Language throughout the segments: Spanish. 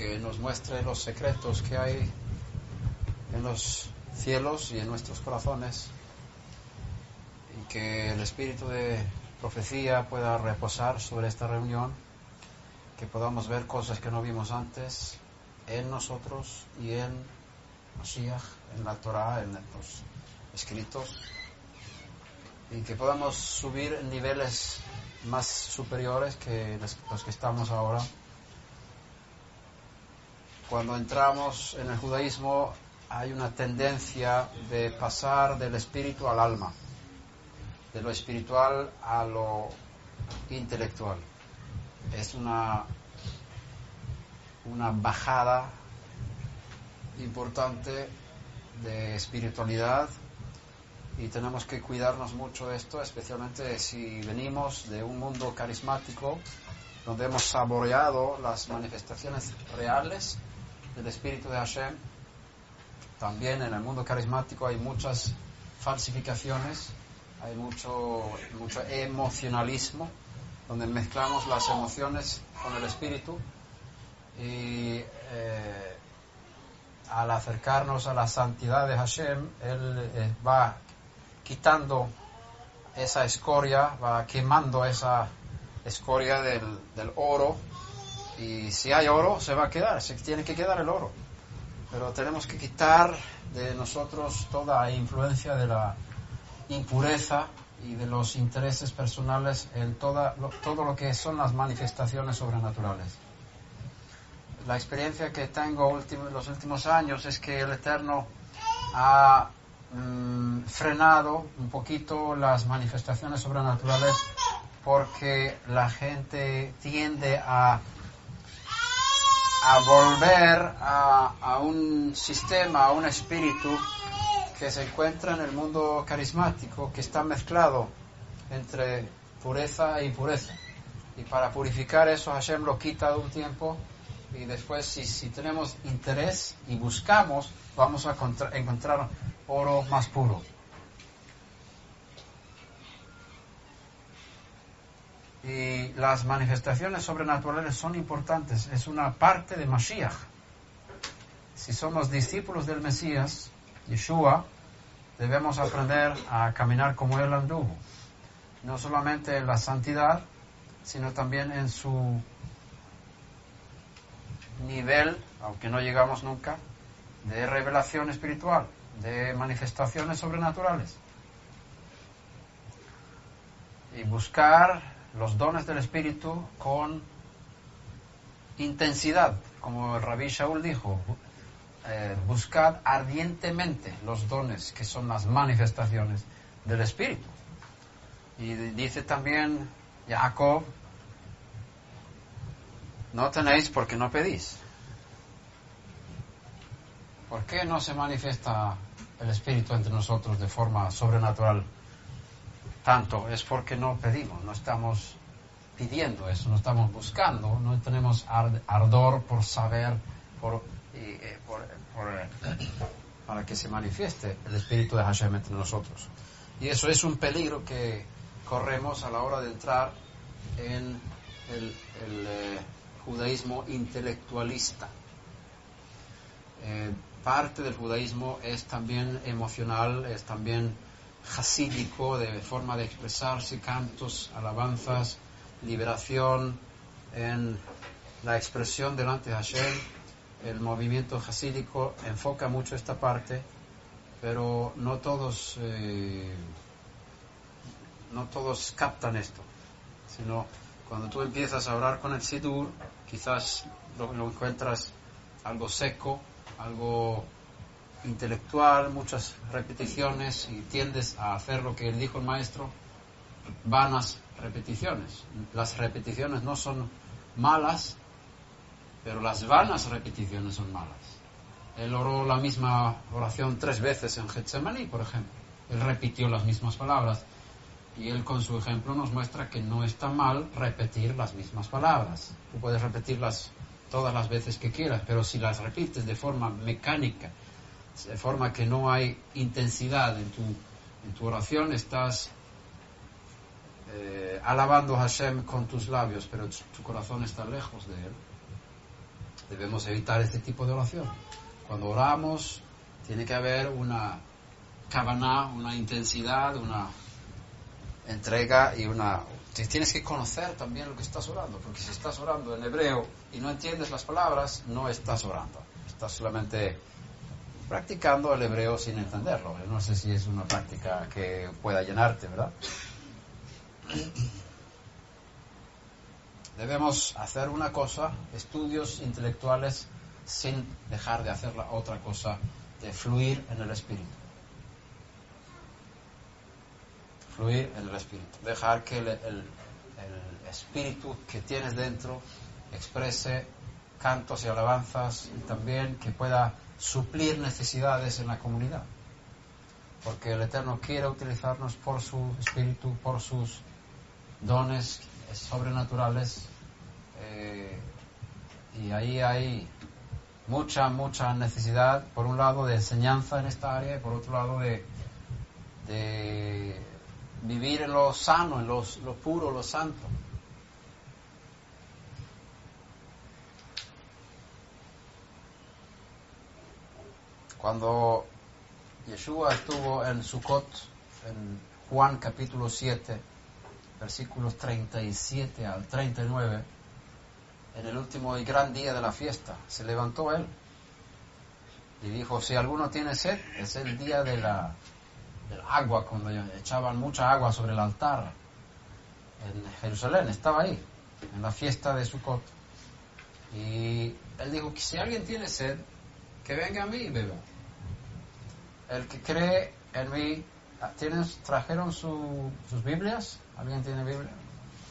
que nos muestre los secretos que hay en los cielos y en nuestros corazones y que el espíritu de profecía pueda reposar sobre esta reunión, que podamos ver cosas que no vimos antes en nosotros y en Mashiach, en la Torah, en los escritos, y que podamos subir niveles más superiores que los que estamos ahora. Cuando entramos en el judaísmo hay una tendencia de pasar del espíritu al alma, de lo espiritual a lo intelectual. Es una, una bajada importante de espiritualidad y tenemos que cuidarnos mucho de esto, especialmente si venimos de un mundo carismático donde hemos saboreado las manifestaciones reales del Espíritu de Hashem. También en el mundo carismático hay muchas falsificaciones, hay mucho, mucho emocionalismo, donde mezclamos las emociones con el Espíritu y eh, al acercarnos a la santidad de Hashem, Él eh, va quitando esa escoria, va quemando esa escoria del, del oro y si hay oro se va a quedar, se tiene que quedar el oro. Pero tenemos que quitar de nosotros toda influencia de la impureza y de los intereses personales en toda, lo- todo lo que son las manifestaciones sobrenaturales. La experiencia que tengo último- en los últimos años es que el Eterno ha mm, frenado un poquito las manifestaciones sobrenaturales porque la gente tiende a a volver a, a un sistema, a un espíritu que se encuentra en el mundo carismático, que está mezclado entre pureza e impureza. Y para purificar eso Hashem lo quita un tiempo y después si, si tenemos interés y buscamos, vamos a contra- encontrar oro más puro. Y las manifestaciones sobrenaturales son importantes, es una parte de Mashiach. Si somos discípulos del Mesías, Yeshua, debemos aprender a caminar como Él anduvo. No solamente en la santidad, sino también en su nivel, aunque no llegamos nunca, de revelación espiritual, de manifestaciones sobrenaturales. Y buscar los dones del Espíritu con intensidad, como el rabí Shaul dijo, eh, buscad ardientemente los dones que son las manifestaciones del Espíritu. Y dice también Jacob, no tenéis porque no pedís. ¿Por qué no se manifiesta el Espíritu entre nosotros de forma sobrenatural? Tanto es porque no pedimos, no estamos pidiendo eso, no estamos buscando, no tenemos ar- ardor por saber, eh, por- para que se manifieste el Espíritu de Hashem entre nosotros. Y eso es un peligro que corremos a la hora de entrar en el, el, eh, judaísmo intelectualista. Eh, parte del judaísmo es también emocional, es también hasídico, de forma de expresarse, cantos, alabanzas, liberación en la expresión delante de Hashem. El movimiento hasídico enfoca mucho esta parte, pero no todos, eh, no todos captan esto, sino cuando tú empiezas a orar con el Sidur, quizás lo encuentras algo seco, algo intelectual, muchas repeticiones y tiendes a hacer lo que dijo el maestro, vanas repeticiones. Las repeticiones no son malas, pero las vanas repeticiones son malas. Él oró la misma oración tres veces en Getsemaní, por ejemplo. Él repitió las mismas palabras. Y él con su ejemplo nos muestra que no está mal repetir las mismas palabras. Tú puedes repetirlas todas las veces que quieras, pero si las repites de forma mecánica, de forma que no hay intensidad en tu, en tu oración, estás eh, alabando a Hashem con tus labios, pero tu corazón está lejos de él. Debemos evitar este tipo de oración. Cuando oramos, tiene que haber una cabana, una intensidad, una entrega y una... Tienes que conocer también lo que estás orando, porque si estás orando en hebreo y no entiendes las palabras, no estás orando. Estás solamente practicando el hebreo sin entenderlo. No sé si es una práctica que pueda llenarte, ¿verdad? Debemos hacer una cosa, estudios intelectuales, sin dejar de hacer la otra cosa, de fluir en el espíritu. Fluir en el espíritu. Dejar que el, el espíritu que tienes dentro exprese cantos y alabanzas y también que pueda suplir necesidades en la comunidad. Porque el Eterno quiere utilizarnos por su espíritu, por sus dones sobrenaturales eh, y ahí hay mucha, mucha necesidad, por un lado, de enseñanza en esta área y por otro lado de, vivir en lo sano, en lo, lo puro, lo santo. Cuando Yeshua estuvo en Sukkot, en Juan capítulo 7, versículos 37 al 39, en el último y gran día de la fiesta, se levantó él y dijo, si alguno tiene sed, es el día del agua, cuando echaban mucha agua sobre el altar en Jerusalén, estaba ahí, en la fiesta de Sukkot. Y él dijo si alguien tiene sed, que venga a mí y beba. El que cree en mí, ¿tienes, ¿trajeron sus Biblias? ¿Alguien tiene Biblia?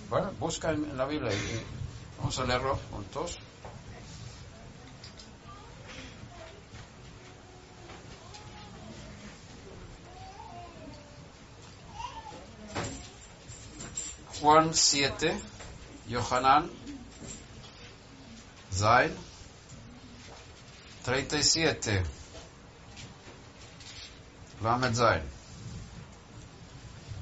Bueno, busca en la Biblia y vamos a leerlo juntos. Juan 7, Yohanan, Zain, 37, Lamed Zain. Y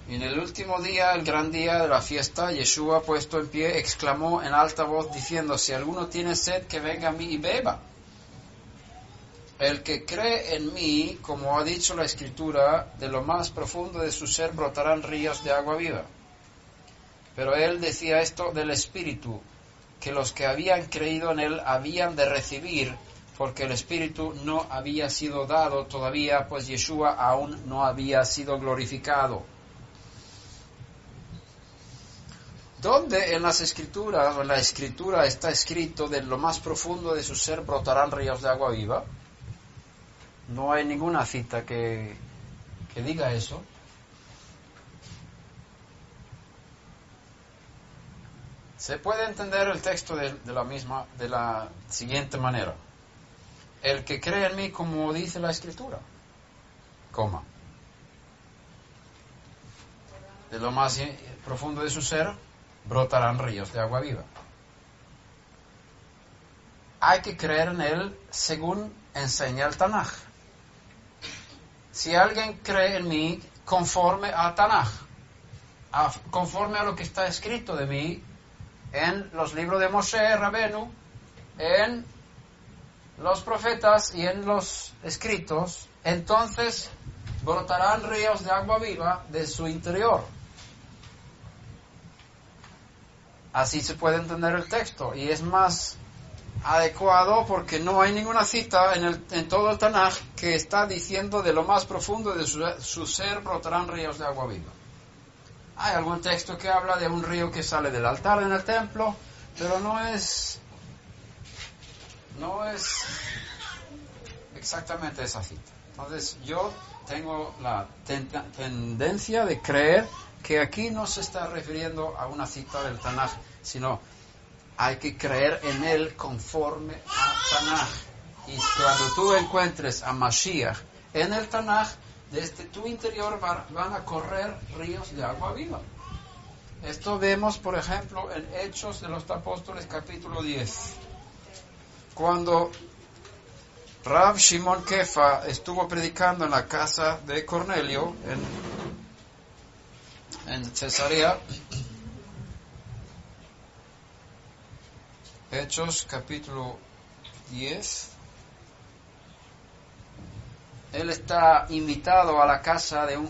en el último día, el gran día de la fiesta, Yeshua, puesto en pie, exclamó en alta voz diciendo, si alguno tiene sed, que venga a mí y beba. El que cree en mí, como ha dicho la Escritura, de lo más profundo de su ser brotarán ríos de agua viva. Pero él decía esto del Espíritu, que los que habían creído en él habían de recibir, porque el Espíritu no había sido dado todavía, pues Yeshua aún no había sido glorificado. ¿Dónde en las escrituras en la escritura está escrito de lo más profundo de su ser brotarán ríos de agua viva? No hay ninguna cita que, que diga eso. Se puede entender el texto de, la misma, de la siguiente manera. El que cree en mí como dice la escritura, coma. De lo más profundo de su ser brotarán ríos de agua viva. Hay que creer en él según enseña el Tanaj. Si alguien cree en mí conforme al Tanaj, conforme a lo que está escrito de mí en los libros de Moshe, Rabenu, en los profetas y en los escritos, entonces brotarán ríos de agua viva de su interior. Así se puede entender el texto y es más adecuado porque no hay ninguna cita en, el, en todo el Tanaj que está diciendo de lo más profundo de su, su, ser brotarán ríos de agua viva. Hay algún texto que habla de un río que sale del altar en el templo, pero no es no es exactamente esa cita. Entonces yo tengo la tendencia de creer que aquí no se está refiriendo a una cita del Tanaj, sino hay que creer en él conforme a Tanaj. Y cuando tú encuentres a Mashiach en el Tanaj, desde tu interior van a correr ríos de agua viva. Esto vemos, por ejemplo, en Hechos de los Apóstoles capítulo 10. Cuando Rab Shimon Kefa estuvo predicando en la casa de Cornelio en, en Cesarea, Hechos capítulo 10. Él está invitado a la casa de un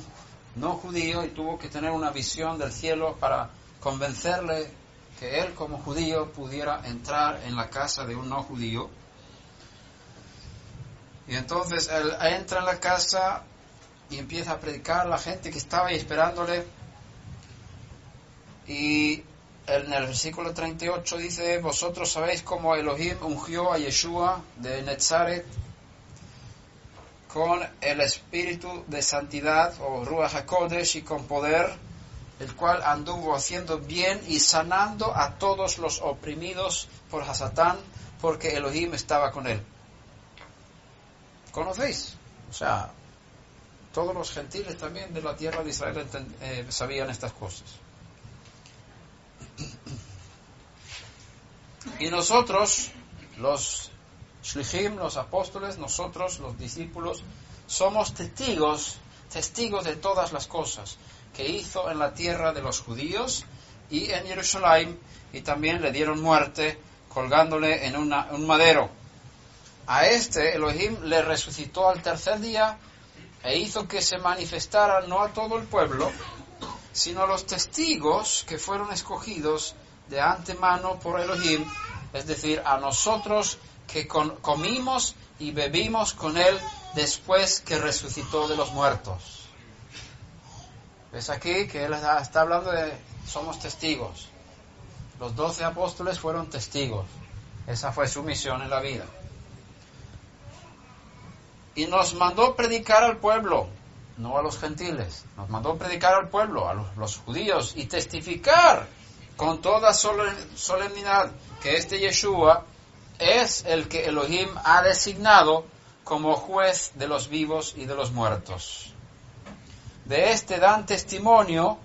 no judío y tuvo que tener una visión del cielo para convencerle que él como judío pudiera entrar en la casa de un no judío. Y entonces él entra en la casa y empieza a predicar a la gente que estaba ahí esperándole. Y en el versículo 38 dice, vosotros sabéis cómo Elohim ungió a Yeshua de Netzaret con el espíritu de santidad o Ruach HaKodesh y con poder, el cual anduvo haciendo bien y sanando a todos los oprimidos por Hasatán, porque Elohim estaba con él. ¿Conocéis? O sea, todos los gentiles también de la tierra de Israel eh, sabían estas cosas. Y nosotros, los Shlichim, los apóstoles, nosotros, los discípulos, somos testigos, testigos de todas las cosas que hizo en la tierra de los judíos y en Jerusalén, y también le dieron muerte colgándole en un madero. A este Elohim le resucitó al tercer día e hizo que se manifestara no a todo el pueblo, sino a los testigos que fueron escogidos de antemano por Elohim, es decir, a nosotros que comimos y bebimos con Él después que resucitó de los muertos. ¿Ves aquí que Él está hablando de somos testigos? Los doce apóstoles fueron testigos. Esa fue su misión en la vida. Y nos mandó predicar al pueblo, no a los gentiles. Nos mandó predicar al pueblo, a los judíos, y testificar con toda solemnidad que este Yeshua es el que Elohim ha designado como juez de los vivos y de los muertos. De este dan testimonio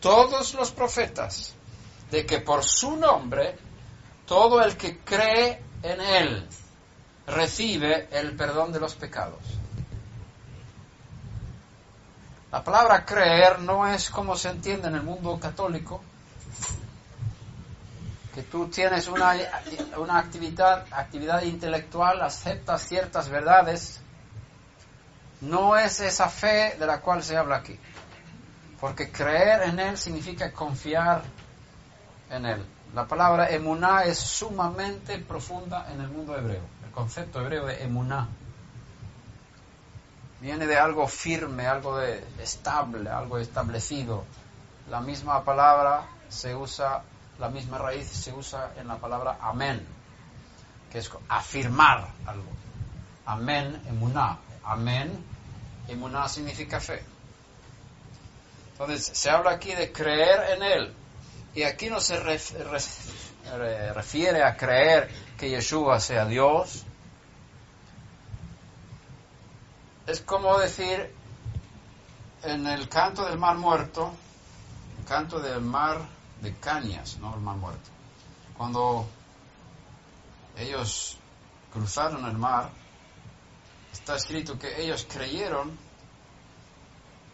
todos los profetas de que por su nombre todo el que cree en él recibe el perdón de los pecados. La palabra creer no es como se entiende en el mundo católico, que tú tienes una, una actividad, actividad intelectual, aceptas ciertas verdades, no es esa fe de la cual se habla aquí. Porque creer en Él significa confiar en Él. La palabra emuná es sumamente profunda en el mundo hebreo. El concepto hebreo de emuná viene de algo firme, algo de estable, algo establecido. La misma palabra se usa la misma raíz se usa en la palabra amén, que es afirmar algo. Amén, emuná. Amén, emuná significa fe. Entonces, se habla aquí de creer en Él. Y aquí no se refiere a creer que Yeshua sea Dios. Es como decir en el canto del mar muerto, el canto del mar de Cañas, ¿no? El mar muerto. Cuando ellos cruzaron el mar, está escrito que ellos creyeron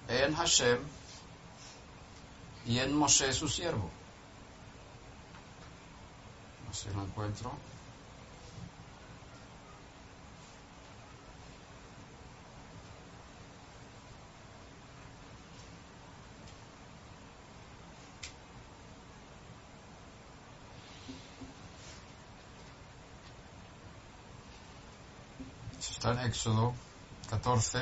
en Hashem y en Moshe su siervo. No sé, lo encuentro. Está en Éxodo 14.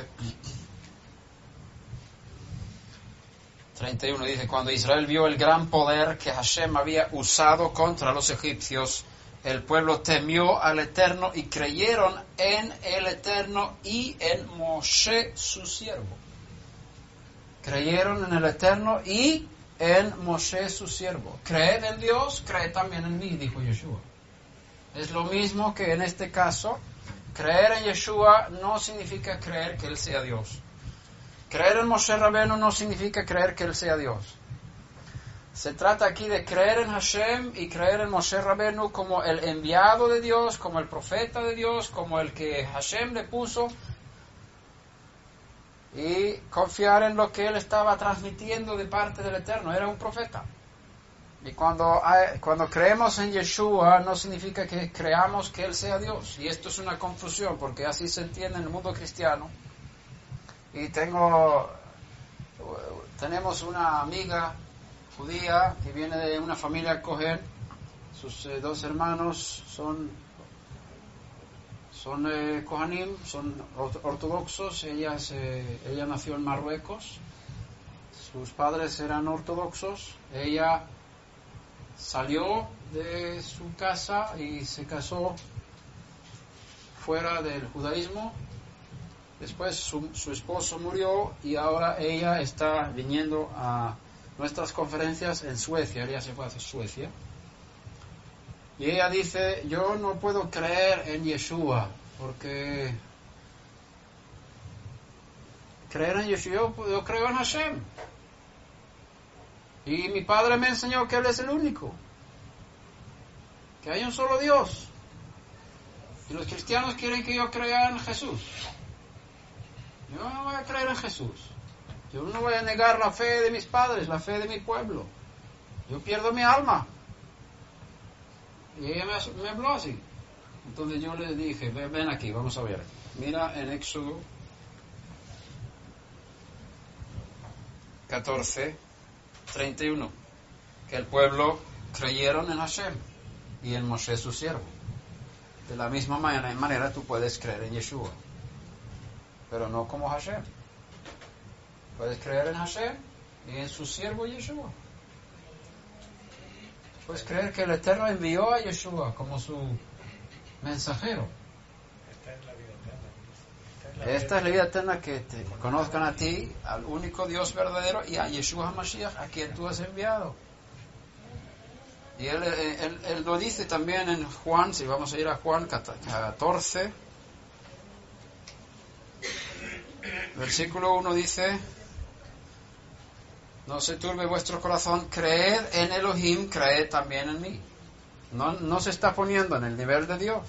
31 dice, cuando Israel vio el gran poder que Hashem había usado contra los egipcios, el pueblo temió al Eterno y creyeron en el Eterno y en Moshe su siervo. Creyeron en el Eterno y en Moshe su siervo. Creed en Dios, creed también en mí, dijo Yeshua. Es lo mismo que en este caso, creer en Yeshua no significa creer que Él sea Dios. Creer en Moshe Rabenu no significa creer que Él sea Dios. Se trata aquí de creer en Hashem y creer en Moshe Rabenu como el enviado de Dios, como el profeta de Dios, como el que Hashem le puso y confiar en lo que él estaba transmitiendo de parte del Eterno. Era un profeta. Y cuando, cuando creemos en Yeshua no significa que creamos que Él sea Dios. Y esto es una confusión porque así se entiende en el mundo cristiano. Y tengo, tenemos una amiga judía que viene de una familia Cohen. Sus eh, dos hermanos son son eh, Kohanim, son ortodoxos, ella, ella nació en Marruecos, sus padres eran ortodoxos, ella salió de su casa y se casó fuera del judaísmo, después su, su esposo murió y ahora ella está viniendo a nuestras conferencias en Suecia, ella se fue a Suecia. Y ella dice, yo no puedo creer en Yeshua, porque creer en Yeshua, yo, creo en Hashem. Y mi padre me enseñó que Él es el único, que hay un solo Dios. Y los cristianos quieren que yo crea en Jesús. Yo no voy a creer en Jesús. Yo no voy a negar la fe de mis padres, la fe de mi pueblo. Yo pierdo mi alma. Y ella me, habló así. Entonces yo le dije, ven, aquí, vamos a ver. Mira en Éxodo 14, 31, que el pueblo creyeron en Hashem y en Moshe su siervo. De la misma manera, manera tú puedes creer en Yeshua, pero no como Hashem. Puedes creer en Hashem y en su siervo Yeshua. Puedes creer que el Eterno envió a Yeshua como su mensajero. Esta es la vida eterna que te conozcan a ti, al único Dios verdadero y a Yeshua HaMashiach, a quien tú has enviado. Y él, lo dice también en Juan, si vamos a ir a Juan 14, versículo 1 dice, no se turbe vuestro corazón, creed en Elohim, creed también en mí. No se está poniendo en el nivel de Dios.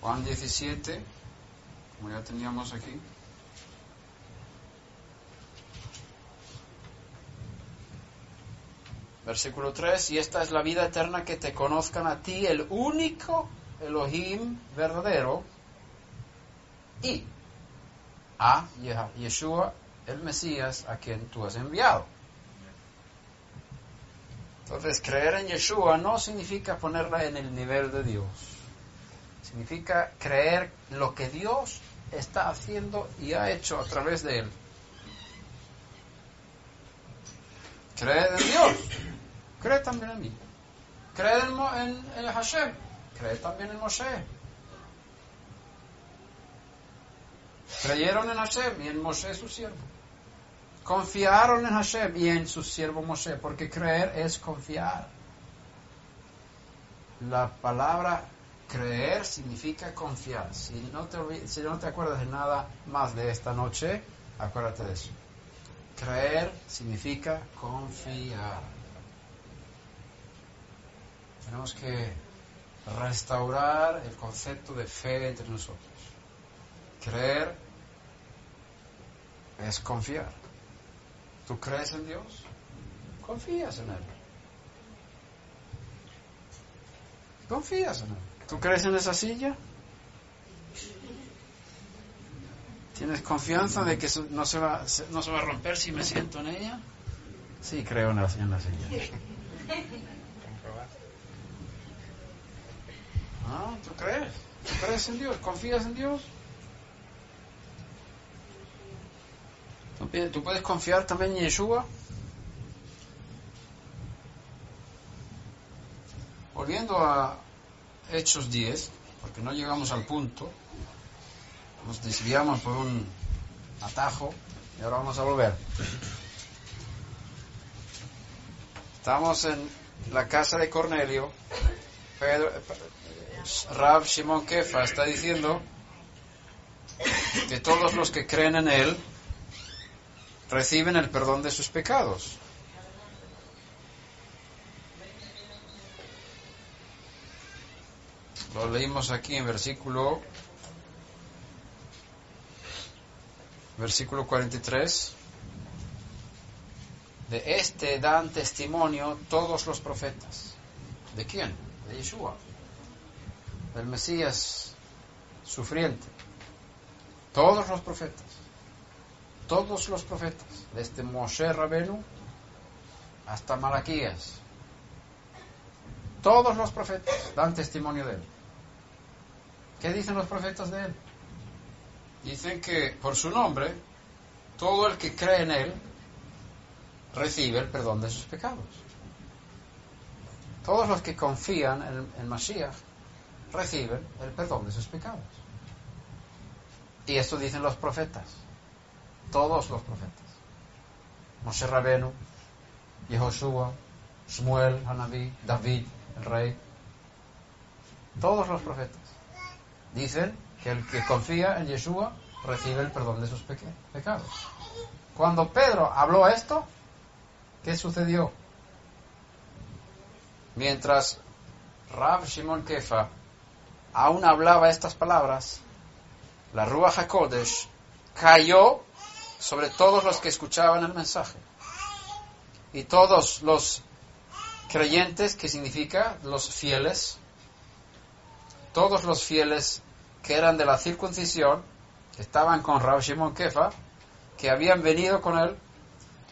Juan 17, como ya teníamos aquí. Versículo 3, y esta es la vida eterna que te conozcan a ti, el único Elohim verdadero y a Yeshua, el Mesías, a quien tú has enviado. Entonces, creer en Yeshua no significa ponerla en el nivel de Dios. Significa creer lo que Dios está haciendo y ha hecho a través de él. Creer en Dios. Cree también en mí. Cree en, en Hashem cree también en Moshe. Creyeron en Hashem y en Moshe su siervo. Confiaron en Hashem y en su siervo Moshe, porque creer es confiar. La palabra creer significa confiar. Si no te, acuerdas de nada más de esta noche, acuérdate de eso. Creer significa confiar. Tenemos que restaurar el concepto de fe entre nosotros. Creer es confiar. ¿Tú crees en Dios? Confías en Él. Confías en Él. ¿Tú crees en esa silla? ¿Tienes confianza de que no se va, no se va a romper si me siento en ella? Sí, creo en la, en la silla. Ah, ¿tú crees? ¿Tú crees en Dios? ¿Confías en Dios? ¿Tú puedes confiar también en Yeshua? Volviendo a Hechos 10, porque no llegamos al punto, Nos desviamos por un atajo y ahora vamos a volver. Estamos en la casa de Cornelio. Pedro, Rab Shimon Kefa está diciendo que todos los que creen en él reciben el perdón de sus pecados. Lo leímos aquí en versículo versículo 43. De este dan testimonio todos los profetas. ¿De quién? De Yeshua. Del Mesías sufriente. Todos los profetas. Todos los profetas. Desde Moshe Rabenu hasta Malaquías. Todos los profetas dan testimonio de él. ¿Qué dicen los profetas de él? Dicen que por su nombre, todo el que cree en él recibe el perdón de sus pecados. Todos los que confían en el Mashiach reciben el perdón de sus pecados. Y esto dicen los profetas. Todos los profetas. Moshe Rabenu, Yehoshua, Shmuel, Hanabí, David, el rey. Todos los profetas dicen que el que confía en Yeshua recibe el perdón de sus pecados. Cuando Pedro habló esto, ¿qué sucedió? Mientras Rab Shimon Kefa aún hablaba estas palabras, la Ruach HaKodesh cayó sobre todos los que escuchaban el mensaje. Y todos los creyentes, que significa los fieles, todos los fieles que eran de la circuncisión, que estaban con Rab Shimon Kefa, que habían venido con él,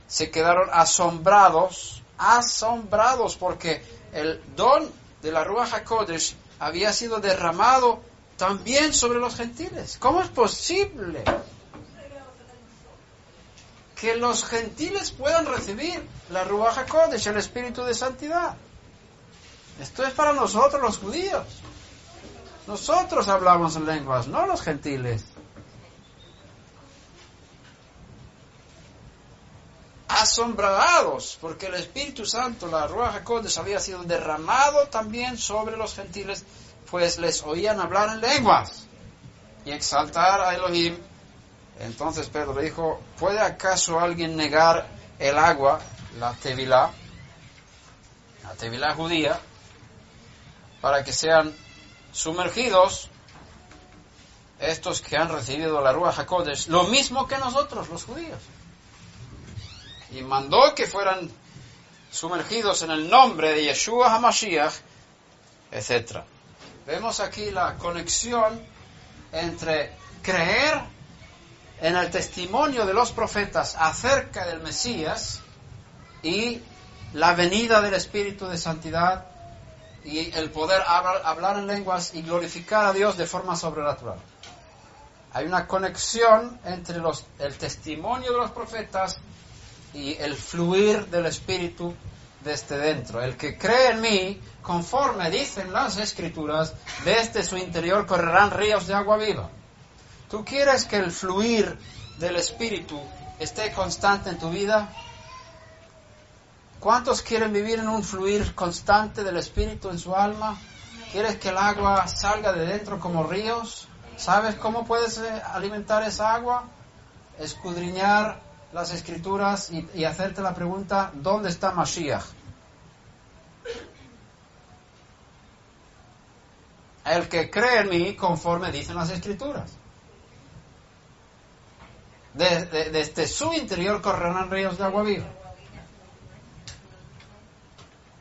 se quedaron asombrados, asombrados, porque el don de la Ruach HaKodesh había sido derramado también sobre los gentiles. ¿Cómo es posible que los gentiles puedan recibir la Ruach HaKodesh, el Espíritu de Santidad? Esto es para nosotros los judíos. Nosotros hablamos en lenguas, no los gentiles. Asombrados, porque el Espíritu Santo, la Ruach HaKodesh, había sido derramado también sobre los gentiles, pues les oían hablar en lenguas y exaltar a Elohim. Entonces Pedro dijo, ¿puede acaso alguien negar el agua, la tevilá, la tevilá judía, para que sean sumergidos estos que han recibido la Ruach HaKodesh, lo mismo que nosotros, los judíos. Y mandó que fueran sumergidos en el nombre de Yeshua HaMashiach, etc. Vemos aquí la conexión entre creer en el testimonio de los profetas acerca del Mesías y la venida del Espíritu de Santidad y el poder hablar, en lenguas y glorificar a Dios de forma sobrenatural. Hay una conexión entre el testimonio de los profetas y el fluir del Espíritu desde dentro. El que cree en mí, conforme dicen las Escrituras, desde su interior correrán ríos de agua viva. ¿Tú quieres que el fluir del Espíritu esté constante en tu vida? ¿Cuántos quieren vivir en un fluir constante del Espíritu en su alma? ¿Quieres que el agua salga de dentro como ríos? ¿Sabes cómo puedes eh, alimentar esa agua? Escudriñar las escrituras y, hacerte la pregunta, ¿dónde está Mashiach? El que cree en mí conforme dicen las escrituras. desde su interior correrán ríos de agua viva.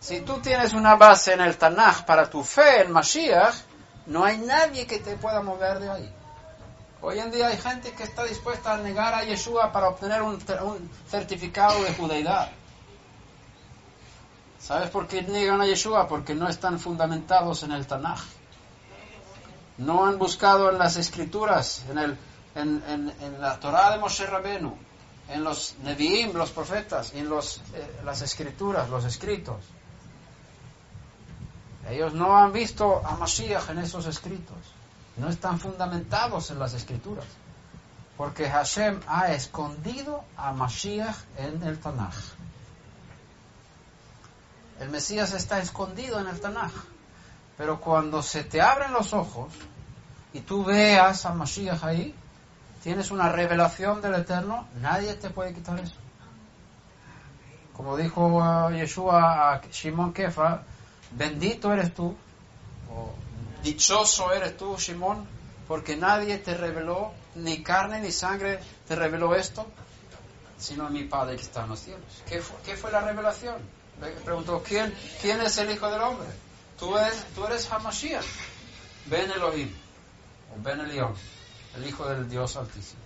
Si tú tienes una base en el Tanaj para tu fe en Mashiach, no hay nadie que te pueda mover de ahí. Hoy en día hay gente que está dispuesta a negar a Yeshua para obtener un, certificado de judeidad. ¿Sabes por qué niegan a Yeshua? Porque no están fundamentados en el Tanaj. No han buscado en las escrituras, en, la Torah de Moshe Rabenu, en los Nevi'im, los profetas, en eh, las escrituras, los escritos. Ellos no han visto a Mashiach en esos escritos. no están fundamentados en las escrituras. Porque Hashem ha escondido a Mashiach en el Tanaj. El Mesías está escondido en el Tanaj. Pero cuando se te abren los ojos y tú veas a Mashiach ahí, tienes una revelación del Eterno, nadie te puede quitar eso. Como dijo uh, Yeshua a Shimon Kefa, bendito eres tú, o dichoso eres tú, Shimon, porque nadie te reveló, ni carne ni sangre te reveló esto, sino mi Padre que está en los cielos. ¿Qué fue, la revelación? Preguntó, ¿quién, ¿quién es el Hijo del Hombre? Tú eres, tú eres Hamashiach, Ben Elohim, o Ben Elión, el Hijo del Dios Altísimo.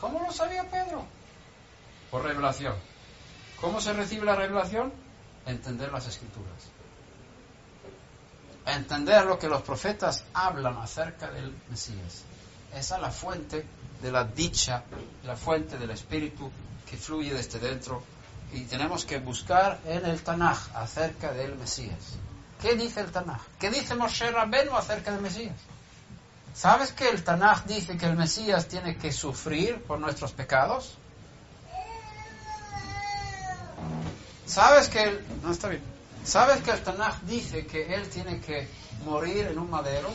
¿Cómo lo sabía Pedro? Por revelación. ¿Cómo se recibe la revelación? Entender las escrituras. Entender lo que los profetas hablan acerca del Mesías. Esa es la fuente de la dicha, la fuente del Espíritu que fluye desde dentro. Y tenemos que buscar en el Tanaj acerca del Mesías. ¿Qué dice el Tanaj? ¿Qué dice Moshe Rabenu acerca del Mesías? ¿Sabes que el Tanaj dice que el Mesías tiene que sufrir por nuestros pecados? ¿Sabes que? ¿Sabes que el Tanaj dice que él tiene que morir en un madero?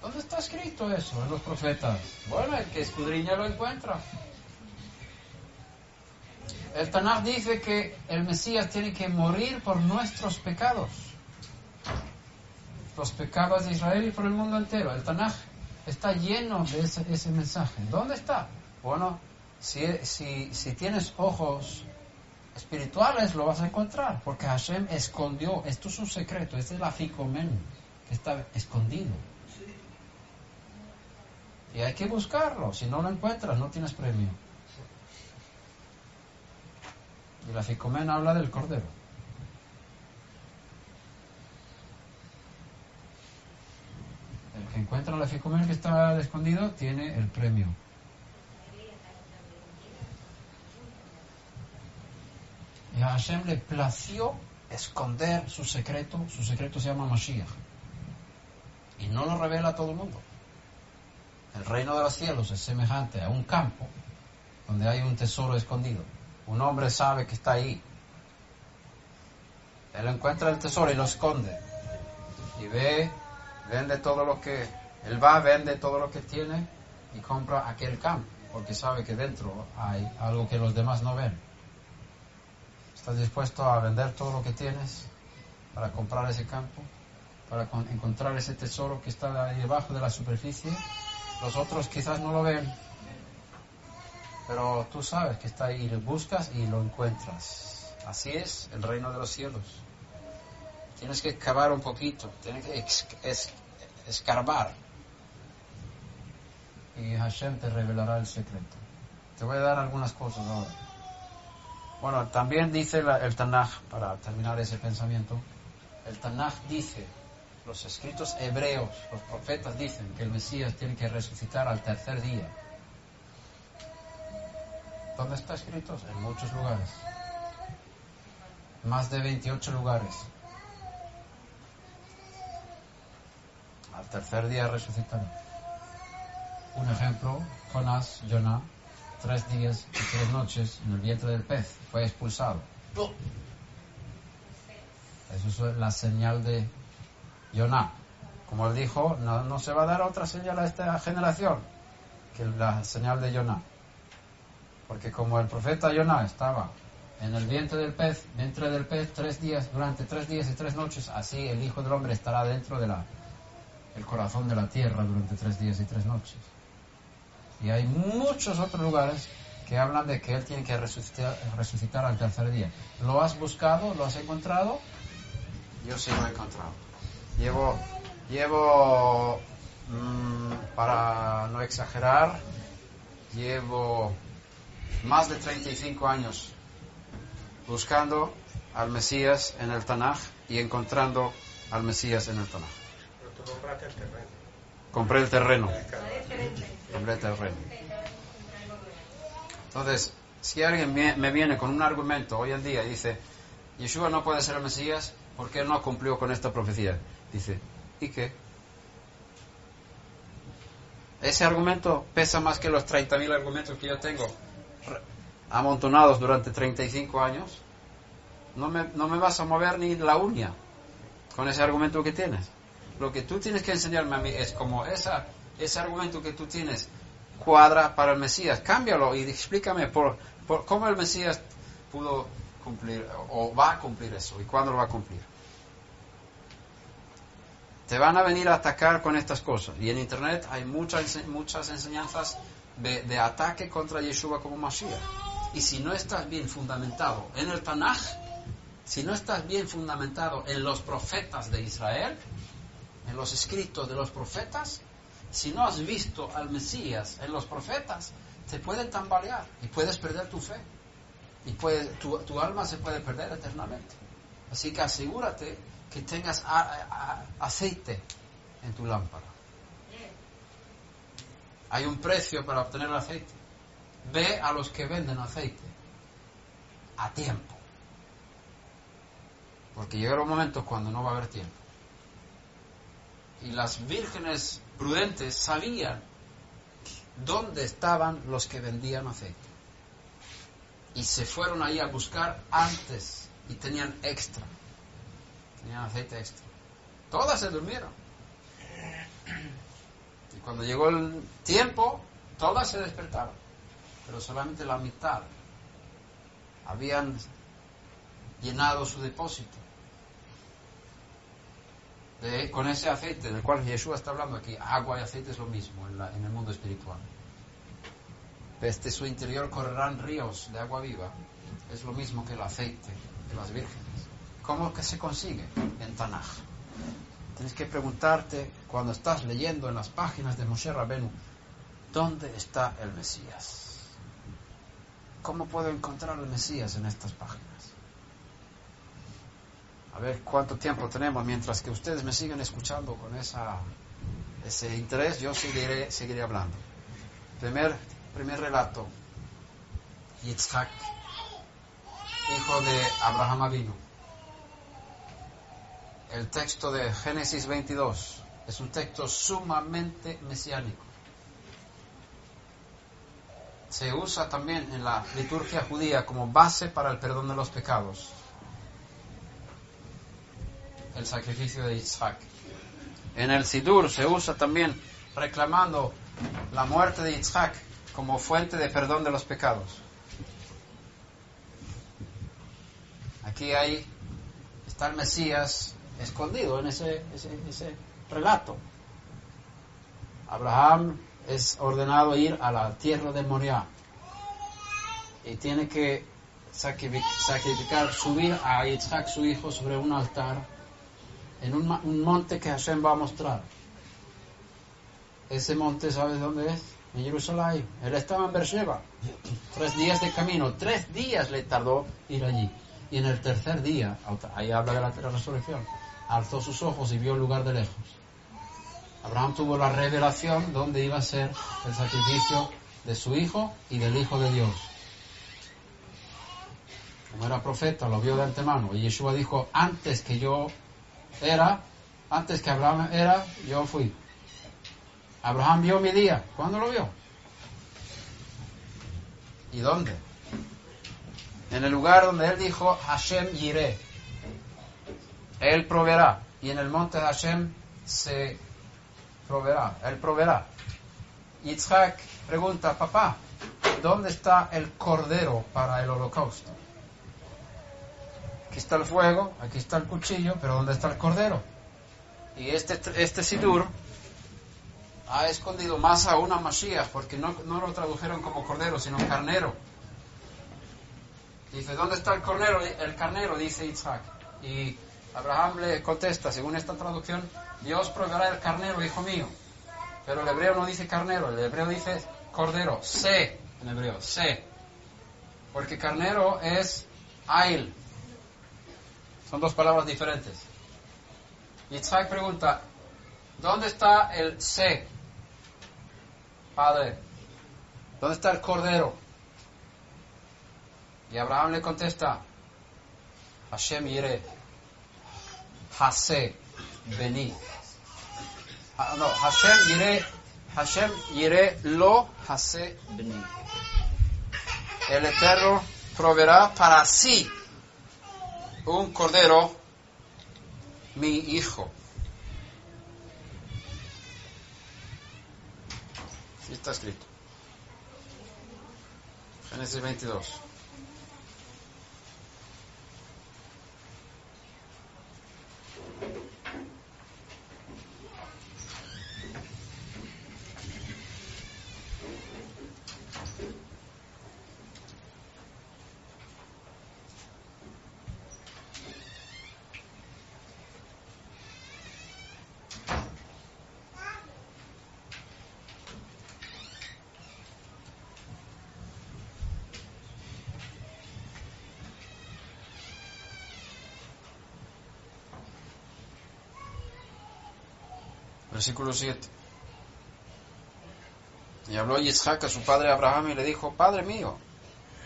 ¿Dónde está escrito eso en los profetas? Bueno, el que escudriña lo encuentra. El Tanaj dice que el Mesías tiene que morir por nuestros pecados. Los pecados de Israel y por el mundo entero. El Tanaj está lleno de ese, ese mensaje. ¿Dónde está? Bueno, si, si, si tienes ojos espirituales lo vas a encontrar, porque Hashem escondió, esto es un secreto, este es el aficomen, que está escondido. Y hay que buscarlo, si no lo encuentras no tienes premio. Y el aficomen habla del cordero. El que encuentra el aficomen que está escondido tiene el premio. A Hashem le plació esconder su secreto, su secreto se llama Mashiach. Y no lo revela a todo el mundo. El reino de los cielos es semejante a un campo donde hay un tesoro escondido. Un hombre sabe que está ahí. Él encuentra el tesoro y lo esconde. Y ve, vende todo lo que... Él va, vende todo lo que tiene y compra aquel campo, porque sabe que dentro hay algo que los demás no ven. ¿Estás dispuesto a vender todo lo que tienes para comprar ese campo? Para encontrar ese tesoro que está ahí debajo de la superficie? Los otros quizás no lo ven, pero tú sabes que está ahí, lo buscas y lo encuentras. Así es el reino de los cielos. Tienes que cavar un poquito, tienes que es escarbar. Y Hashem te revelará el secreto. Te voy a dar algunas cosas ahora. Bueno, también dice el Tanaj, para terminar ese pensamiento, el Tanaj dice, los escritos hebreos, los profetas dicen que el Mesías tiene que resucitar al tercer día. ¿Dónde está escrito? En muchos lugares. Más de 28 lugares. Al tercer día resucitará. Un ejemplo, Jonás, Jonah, tres días y tres noches en el vientre del pez, fue expulsado. Eso es la señal de Jonah. Como él dijo, no, no, se va a dar otra señal a esta generación que la señal de Jonah. Porque como el profeta Jonah estaba en el vientre del pez, dentro del pez tres días, durante tres días y tres noches, así el Hijo del Hombre estará dentro de la el corazón de la tierra durante tres días y tres noches. Y hay muchos otros lugares que hablan de que Él tiene que resucitar, resucitar al tercer día. ¿Lo has buscado? ¿Lo has encontrado? Yo sí lo he encontrado. Llevo, llevo mmm, para no exagerar, llevo más de 35 años buscando al Mesías en el Tanaj y encontrando al Mesías en el Tanaj. Pero tú compraste el terreno. Compré el terreno. El terreno. Entonces, si alguien me viene con un argumento hoy en día y dice, Yeshua no puede ser el Mesías porque él no cumplió con esta profecía, dice, ¿Y qué? Ese argumento pesa más que los 30.000 argumentos que yo tengo amontonados durante 35 años. No me, no me vas a mover ni la uña con ese argumento que tienes. Lo que tú tienes que enseñarme a mí es como esa, ese argumento que tú tienes cuadra para el Mesías. Cámbialo y explícame por, por cómo el Mesías pudo cumplir o va a cumplir eso y cuándo lo va a cumplir. Te van a venir a atacar con estas cosas. Y en Internet hay muchas, muchas enseñanzas de, de ataque contra Yeshua como Mashiach. Y si no estás bien fundamentado en el Tanaj, si no estás bien fundamentado en los profetas de Israel, en los escritos de los profetas, si no has visto al Mesías en los profetas, te pueden tambalear y puedes perder tu fe. Y tu, alma se puede perder eternamente. Así que asegúrate que tengas aceite en tu lámpara. Hay un precio para obtener el aceite. Ve a los que venden aceite a tiempo. Porque llegará un momento cuando no va a haber tiempo. Y las vírgenes prudentes sabían dónde estaban los que vendían aceite. Y se fueron ahí a buscar antes y tenían extra. Tenían aceite extra. Todas se durmieron. Y cuando llegó el tiempo, todas se despertaron. Pero solamente la mitad habían llenado su depósito. Con ese aceite del cual Jesús está hablando aquí, agua y aceite es lo mismo en, el mundo espiritual. Desde su interior correrán ríos de agua viva. Es lo mismo que el aceite de las vírgenes. ¿Cómo que se consigue? En Tanaj. Tienes que preguntarte cuando estás leyendo en las páginas de Moshe Rabenu, ¿dónde está el Mesías? ¿Cómo puedo encontrar el Mesías en estas páginas? A ver cuánto tiempo tenemos mientras que ustedes me siguen escuchando con esa, ese interés, yo seguiré, seguiré hablando. Primer, primer relato, Yitzhak, hijo de Abraham Avinu. El texto de Génesis 22 es un texto sumamente mesiánico. Se usa también en la liturgia judía como base para el perdón de los pecados. El sacrificio de Isaac. En el Sidur se usa también reclamando la muerte de Isaac como fuente de perdón de los pecados. Aquí hay, está el Mesías escondido en ese, ese, ese relato. Abraham es ordenado ir a la tierra de Moriah y tiene que sacrifi- sacrificar, subir a Isaac su hijo sobre un altar en un, un monte que Hashem va a mostrar. Ese monte, ¿sabes dónde es? En Jerusalén. Él estaba en Beersheba. Tres días de camino. Tres días le tardó ir allí. Y en el tercer día, ahí habla de la resurrección, alzó sus ojos y vio el lugar de lejos. Abraham tuvo la revelación donde iba a ser el sacrificio de su hijo y del hijo de Dios. Como era profeta, lo vio de antemano. Y Yeshua dijo, antes que yo era, antes que Abraham era, yo fui. Abraham vio mi día. ¿Cuándo lo vio? ¿Y dónde? En el lugar donde él dijo, Hashem Yireh. Él proveerá. Y en el monte de Hashem se proveerá. Él proveerá. Yitzhak pregunta, papá, ¿dónde está el cordero para el holocausto? Aquí está el fuego, aquí está el cuchillo, pero ¿dónde está el cordero? Y este, este Sidur ha escondido más aún a Mashiach, porque no, no lo tradujeron como cordero, sino carnero. Dice, ¿dónde está el carnero? El carnero, dice Isaac. Y Abraham le contesta, según esta traducción, Dios proveerá el carnero, hijo mío. Pero el hebreo no dice carnero, el hebreo dice cordero, se, en hebreo, se. Porque carnero es ail. Son dos palabras diferentes. Isaac pregunta, ¿dónde está el se? Padre, ¿dónde está el cordero? Y Abraham le contesta, Hashem Yire, Hase, vení. Ah, no, Hashem yire, Hashem yire lo hase bni. El Eterno proveerá para sí un cordero, mi hijo. Sí está escrito. Génesis 22. Versículo 7. Y habló Yitzhak a su padre Abraham y le dijo, Padre mío.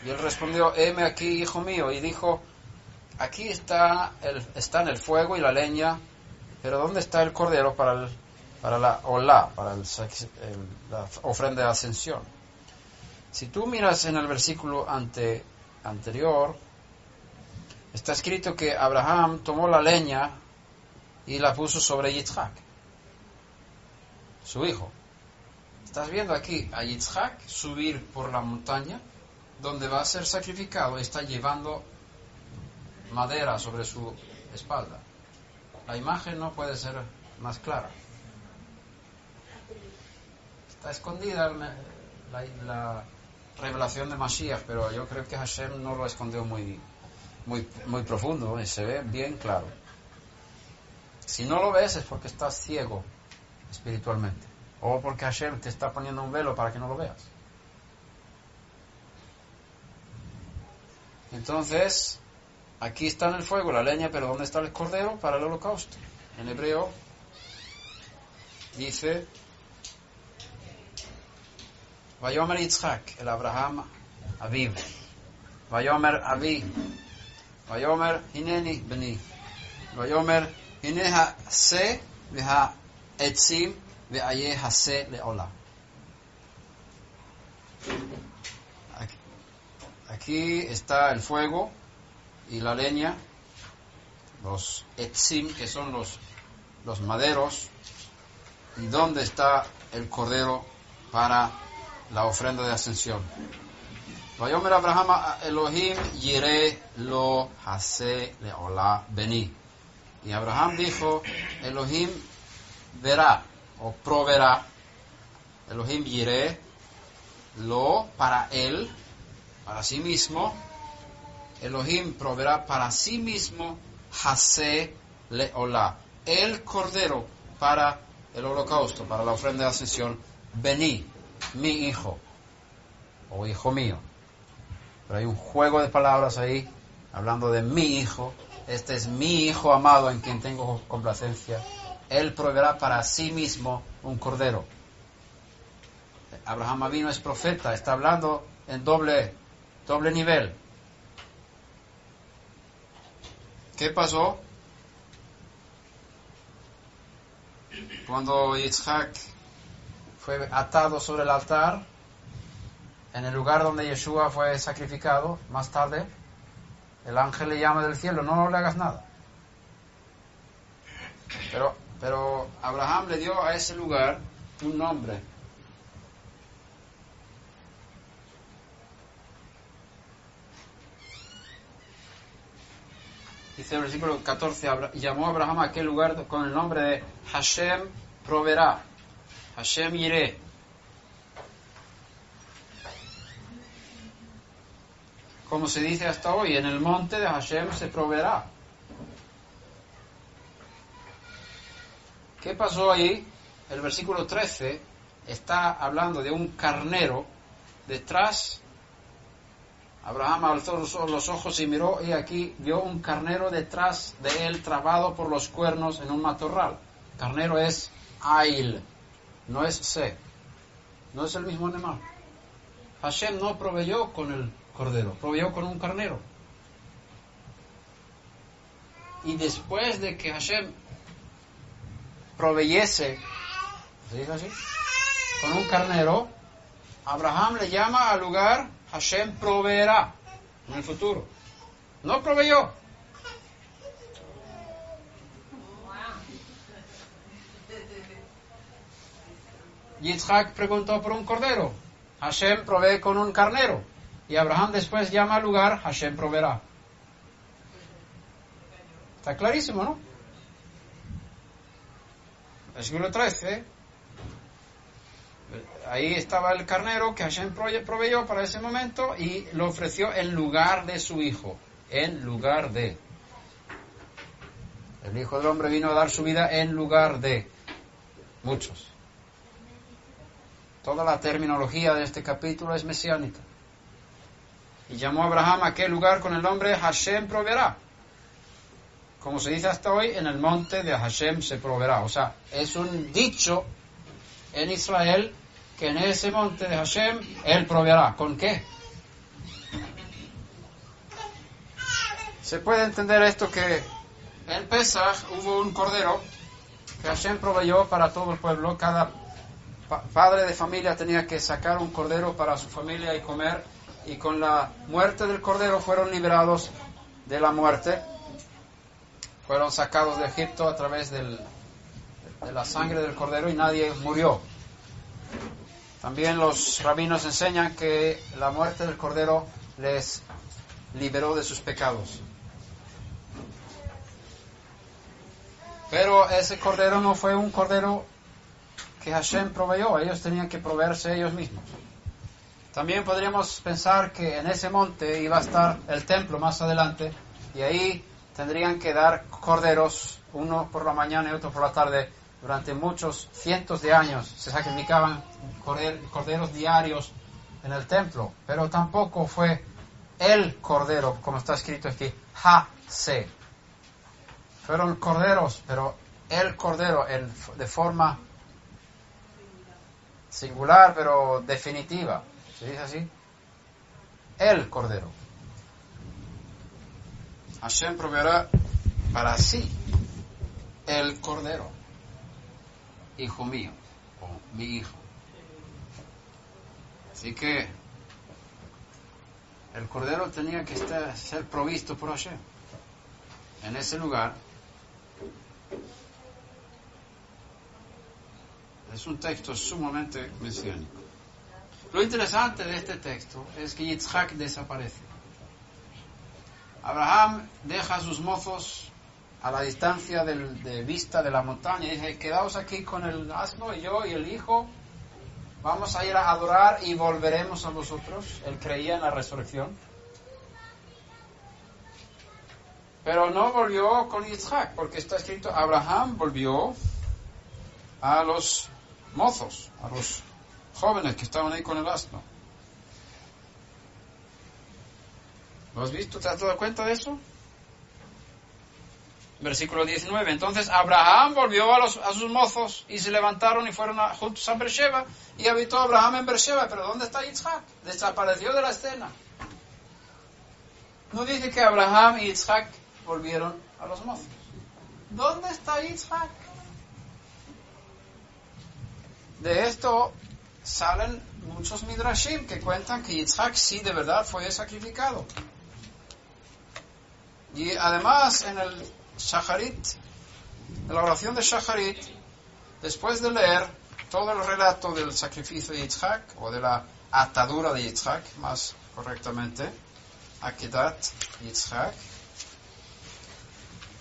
Y él respondió, heme aquí, hijo mío. Y dijo, aquí está el, están el fuego y la leña, pero ¿dónde está el cordero para, el, para la olá, para el la ofrenda de ascensión? Si tú miras en el versículo ante, anterior, está escrito que Abraham tomó la leña y la puso sobre Yitzhak su hijo. Estás viendo aquí a Yitzhak subir por la montaña donde va a ser sacrificado. Está llevando madera sobre su espalda. La imagen no puede ser más clara. Está escondida la, la revelación de Mashiach, pero yo creo que Hashem no lo escondió muy, muy, muy profundo y se ve bien claro. Si no lo ves es porque estás ciego espiritualmente. O porque Hashem te está poniendo un velo para que no lo veas. Entonces, aquí está en el fuego la leña, pero ¿dónde está el cordero para el holocausto? En hebreo dice, Vayomer Yitzhak, el Abraham Aviv. Vayomer Avi. Vayomer Hineni Beni. Vayomer Hineha Se Veha Etzim Veaye Hase Leola. Aquí, está el fuego y la leña, los etzim, que son los, los maderos, y dónde está el cordero para la ofrenda de ascensión. Vayomer Abraham Elohim yire lo hase leola beni. Y Abraham dijo, Elohim verá o proveerá, Elohim yire lo para él, para sí mismo, Elohim proveerá para sí mismo hase leola, el cordero para el holocausto, para la ofrenda de ascensión, Bení, mi hijo, o hijo mío. Pero hay un juego de palabras ahí, hablando de mi hijo. Este es mi hijo amado en quien tengo complacencia. Él proveerá para sí mismo un cordero. Abraham Avino es profeta, está hablando en doble, doble nivel. ¿Qué pasó? Cuando Yitzhak fue atado sobre el altar, en el lugar donde Yeshua fue sacrificado, más tarde, el ángel le llama del cielo, no le hagas nada. Pero, pero Abraham le dio a ese lugar un nombre. Dice el versículo 14, Abra- llamó Abraham a aquel lugar con el nombre de Hashem proveerá, Hashem iré. Como se dice hasta hoy, en el monte de Hashem se proveerá. ¿Qué pasó ahí? El versículo 13 está hablando de un carnero detrás. Abraham alzó los- ojos y miró y aquí vio un carnero detrás de él trabado por los cuernos en un matorral. Carnero es Ail, no es Se, no es el mismo animal. Hashem no proveyó con el cordero, proveyó con un carnero. Y después de que Hashem proveyese ¿Se dice así? Con un carnero, Abraham le llama al lugar Hashem proveerá en el futuro. No proveyó. Yitzhak preguntó por un cordero. Hashem provee con un carnero. Y Abraham después llama al lugar Hashem proveerá. Está clarísimo, ¿no? Versículo 13. Ahí estaba el carnero que Hashem proveyó para ese momento y lo ofreció en lugar de su hijo. En lugar de. El Hijo del Hombre vino a dar su vida en lugar de muchos. Toda la terminología de este capítulo es mesiánica. Y llamó a Abraham a aquel lugar con el nombre Hashem proveerá. Como se dice hasta hoy, en el monte de Hashem se proveerá. O sea, es un dicho en Israel que en ese monte de Hashem él proveerá. ¿Con qué? Se puede entender esto que en Pesach hubo un cordero que Hashem proveyó para todo el pueblo. Cada padre de familia tenía que sacar un cordero para su familia y comer. Y con la muerte del cordero fueron liberados de la muerte. Fueron sacados de Egipto a través del, de la sangre del cordero y nadie murió. También los rabinos enseñan que la muerte del cordero les liberó de sus pecados. Pero ese cordero no fue un cordero que Hashem proveyó, ellos tenían que proveerse ellos mismos. También podríamos pensar que en ese monte iba a estar el templo más adelante y ahí tendrían que dar corderos, uno por la mañana y otro por la tarde, durante muchos cientos de años. Se sacrificaban corderos diarios en el templo, pero tampoco fue el cordero, como está escrito aquí, Ha-se. Fueron corderos, pero el cordero en, de forma singular, pero definitiva. ¿Se dice así? El cordero. Hashem proveerá para sí el cordero, hijo mío, o mi hijo. Así que el cordero tenía que estar, ser provisto por Hashem. En ese lugar es un texto sumamente mesiánico. Lo interesante de este texto es que Yitzhak desaparece. Abraham deja a sus mozos a la distancia de vista de la montaña y dice, quedaos aquí con el asno y yo y el hijo, vamos a ir a adorar y volveremos a vosotros. Él creía en la resurrección. Pero no volvió con Yitzhak, porque está escrito, Abraham volvió a los mozos, a los jóvenes que estaban ahí con el asno. ¿Lo has visto? ¿Te has dado cuenta de eso? Versículo 19. Entonces Abraham volvió a, los, a sus mozos y se levantaron y fueron a, juntos a Beersheba y habitó Abraham en Beersheba. Pero ¿dónde está Yitzhak? Desapareció de la escena. No dice que Abraham y Yitzhak volvieron a los mozos. ¿Dónde está Yitzhak? De esto salen muchos midrashim que cuentan que Yitzhak sí de verdad fue sacrificado. Y además en el Shacharit, en la oración de Shacharit, después de leer todo el relato del sacrificio de Yitzhak, o de la atadura de Yitzhak, más correctamente, Akedat Yitzhak,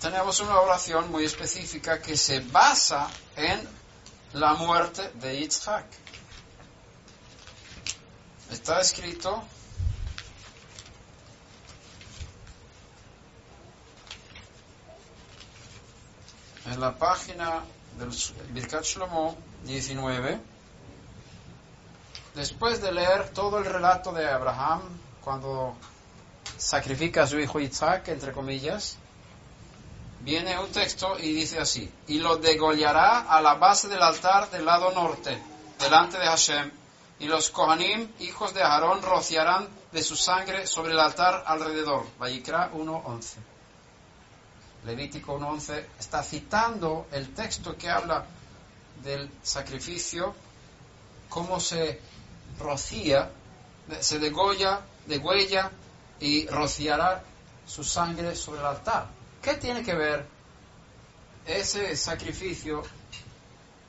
tenemos una oración muy específica que se basa en la muerte de Yitzhak. Está escrito en la página del Birkat Shlomo 19, después de leer todo el relato de Abraham cuando sacrifica a su hijo Isaac, entre comillas, viene un texto y dice así, y lo degollará a la base del altar del lado norte, delante de Hashem, y los Kohanim, hijos de Aarón, rociarán de su sangre sobre el altar alrededor. Vayikra 1.11. Levítico 1.11 está citando el texto que habla del sacrificio, cómo se rocía, se degolla, degüella y rociará su sangre sobre el altar. ¿Qué tiene que ver ese sacrificio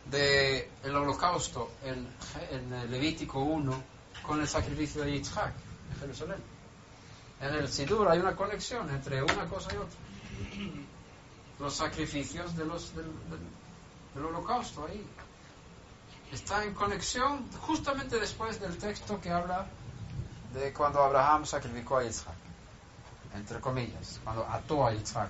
del holocausto en, en Levítico 1 con el sacrificio de Yitzhak en Jerusalén? En el Sidur hay una conexión entre una cosa y otra. Los sacrificios del holocausto ahí. Está en conexión justamente después del texto que habla de cuando Abraham sacrificó a Isaac. Entre comillas, cuando ató a Isaac.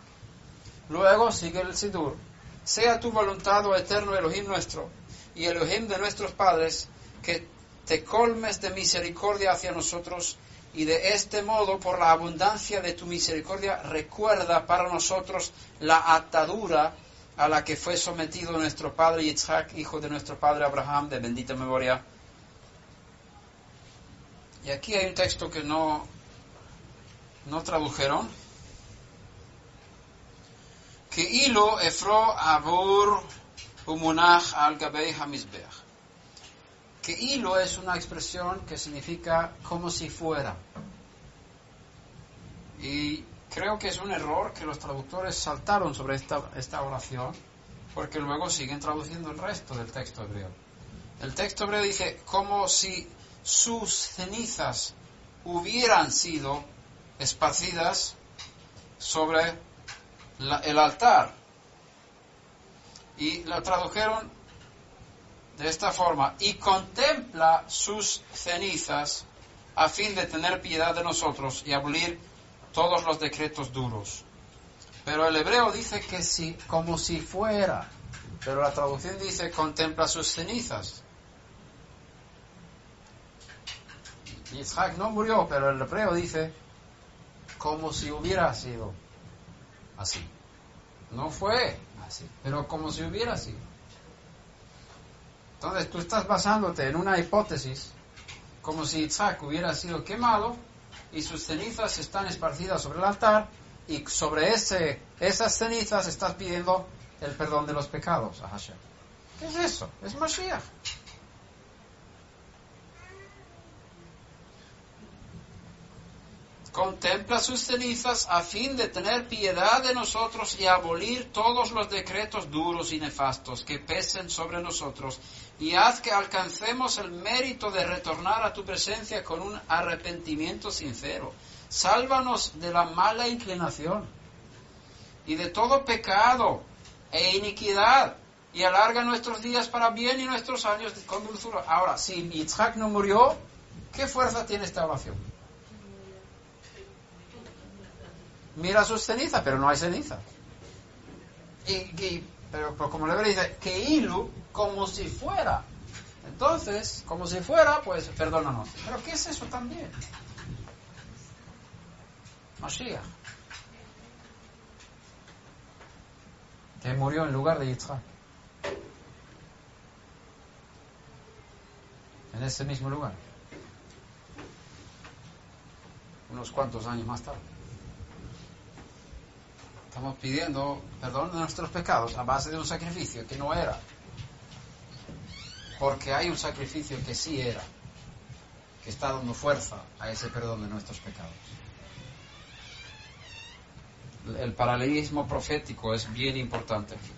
Luego sigue el Sidur. Sea tu voluntad, oh eterno Elohim nuestro, y Elohim de nuestros padres, que te colmes de misericordia hacia nosotros, y de este modo, por la abundancia de tu misericordia, recuerda para nosotros la atadura a la que fue sometido nuestro padre Yitzhak, hijo de nuestro padre Abraham, de bendita memoria. Y aquí hay un texto que no, no tradujeron. Que hilo efro abur umunach al gabei. Que hilo es una expresión que significa como si fuera. Y creo que es un error que los traductores saltaron sobre esta, esta oración porque luego siguen traduciendo el resto del texto hebreo. El texto hebreo dice como si sus cenizas hubieran sido esparcidas sobre el altar. Y lo tradujeron de esta forma, y contempla sus cenizas a fin de tener piedad de nosotros y abolir todos los decretos duros. Pero el hebreo dice que sí, como si fuera, pero la traducción dice contempla sus cenizas. Isaac no murió, pero el hebreo dice como si hubiera sido así. No fue así, pero como si hubiera sido. Entonces tú estás basándote en una hipótesis como si Isaac hubiera sido quemado y sus cenizas están esparcidas sobre el altar y sobre ese, esas cenizas estás pidiendo el perdón de los pecados a. ¿Qué es eso? Es Mashiach. Contempla sus cenizas a fin de tener piedad de nosotros y abolir todos los decretos duros y nefastos que pesen sobre nosotros y haz que alcancemos el mérito de retornar a tu presencia con un arrepentimiento sincero. Sálvanos de la mala inclinación y de todo pecado e iniquidad y alarga nuestros días para bien y nuestros años con dulzura. Ahora, si Yitzhak no murió, ¿qué fuerza tiene esta oración? Mira sus cenizas, pero no hay ceniza. Y, pero, pero como le dice, que ilu como si fuera. Entonces, como si fuera, pues perdónanos. Pero ¿qué es eso también? Mashiach. Que murió en lugar de Yitzhak. En ese mismo lugar. Unos cuantos años más tarde. Estamos pidiendo perdón de nuestros pecados a base de un sacrificio que no era. Porque hay un sacrificio que sí era, que está dando fuerza a ese perdón de nuestros pecados. El paralelismo profético es bien importante aquí.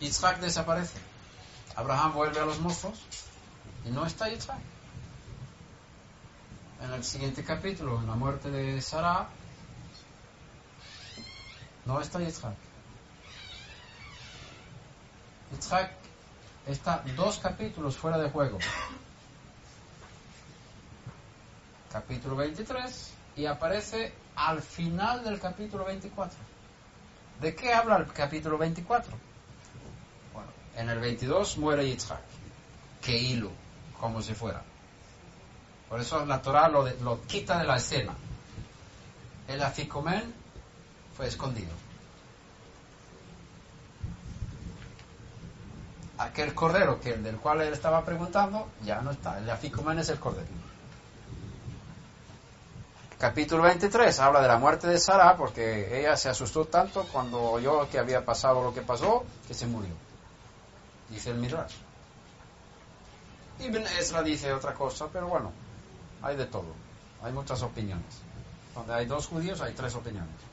Isaac desaparece. Abraham vuelve a los mozos y no está Yitzhak. En el siguiente capítulo, en la muerte de Sara, no está Yitzhak. Yitzhak está dos capítulos fuera de juego. Capítulo 23 y aparece al final del capítulo 24. ¿De qué habla el capítulo 24? Bueno, en el 22 muere Yitzhak que hilo, como si fuera. Por eso la Torah lo, lo quita de la escena. El aficomen fue escondido. Aquel cordero que, del cual él estaba preguntando ya no está. El aficomen es el cordero. Capítulo 23 habla de la muerte de Sara porque ella se asustó tanto cuando oyó que había pasado lo que pasó que se murió. Dice el Midrash. Ibn Ezra dice otra cosa, pero bueno, hay de todo. Hay muchas opiniones. Donde hay dos judíos hay tres opiniones.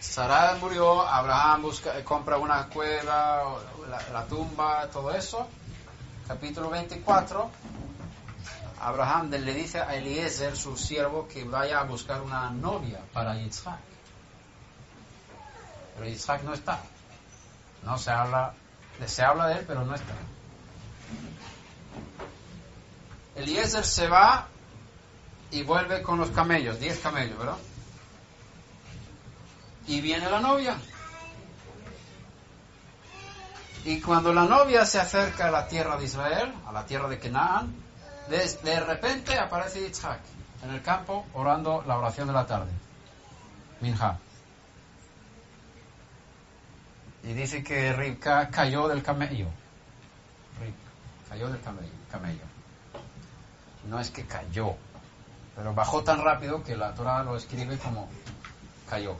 Sara murió, Abraham busca, compra una cueva, la, la tumba, todo eso. Capítulo 24, Abraham le dice a Eliezer, su siervo, que vaya a buscar una novia para Yitzhak. Pero Yitzhak no está. No se habla, se habla de él, pero no está. Eliezer se va y vuelve con los camellos, 10 camellos, ¿verdad? Y viene la novia. Y cuando la novia se acerca a la tierra de Israel, a la tierra de Canaán, de, de repente aparece Yitzhak en el campo orando la oración de la tarde. Minja. Y dice que Rivka cayó del camello. Rivka, cayó del camello, camello. No es que cayó, pero bajó tan rápido que la Torah lo escribe como cayó.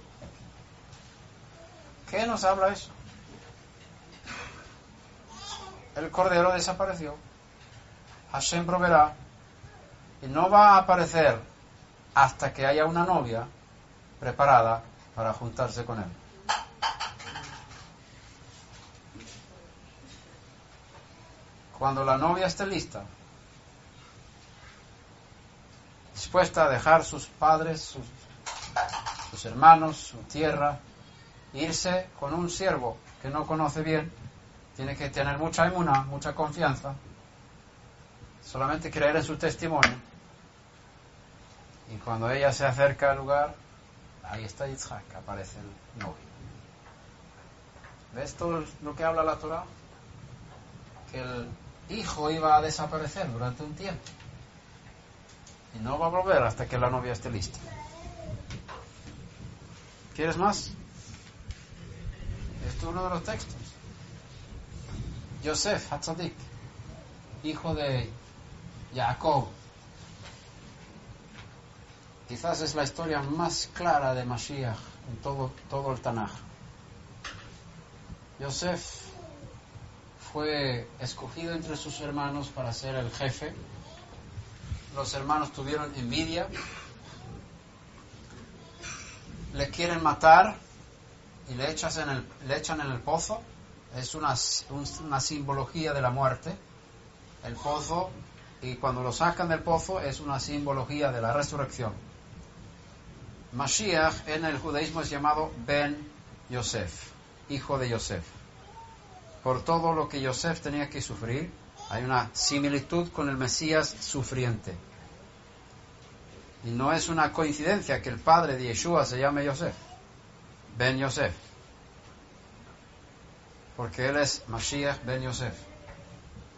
¿Qué nos habla eso? El cordero desapareció. Hashem proveerá y no va a aparecer hasta que haya una novia preparada para juntarse con él. Cuando la novia esté lista, dispuesta a dejar sus padres, sus, hermanos, su tierra, irse con un siervo que no conoce bien, tiene que tener mucha inmuna, mucha confianza, solamente creer en su testimonio. Y cuando ella se acerca al lugar, ahí está Yitzhak, aparece el novio. ¿Ves todo lo que habla la Torah? Que el hijo iba a desaparecer durante un tiempo. Y no va a volver hasta que la novia esté lista. ¿Quieres más? Esto es uno de los textos. Yosef Hatzadik, hijo de Jacob. Quizás es la historia más clara de Mashiach en todo, todo el Tanaj. Yosef fue escogido entre sus hermanos para ser el jefe. Los hermanos tuvieron envidia. Le quieren matar y le, echas en el, echan en el pozo. Es una, una simbología de la muerte. El pozo y cuando lo sacan del pozo es una simbología de la resurrección. Mashiach en el judaísmo es llamado Ben Yosef, hijo de Yosef. Por todo lo que Yosef tenía que sufrir, hay una similitud con el Mesías sufriente. Y no es una coincidencia que el padre de Yeshua se llame Yosef, Ben Yosef. Porque él es Mashiach Ben Yosef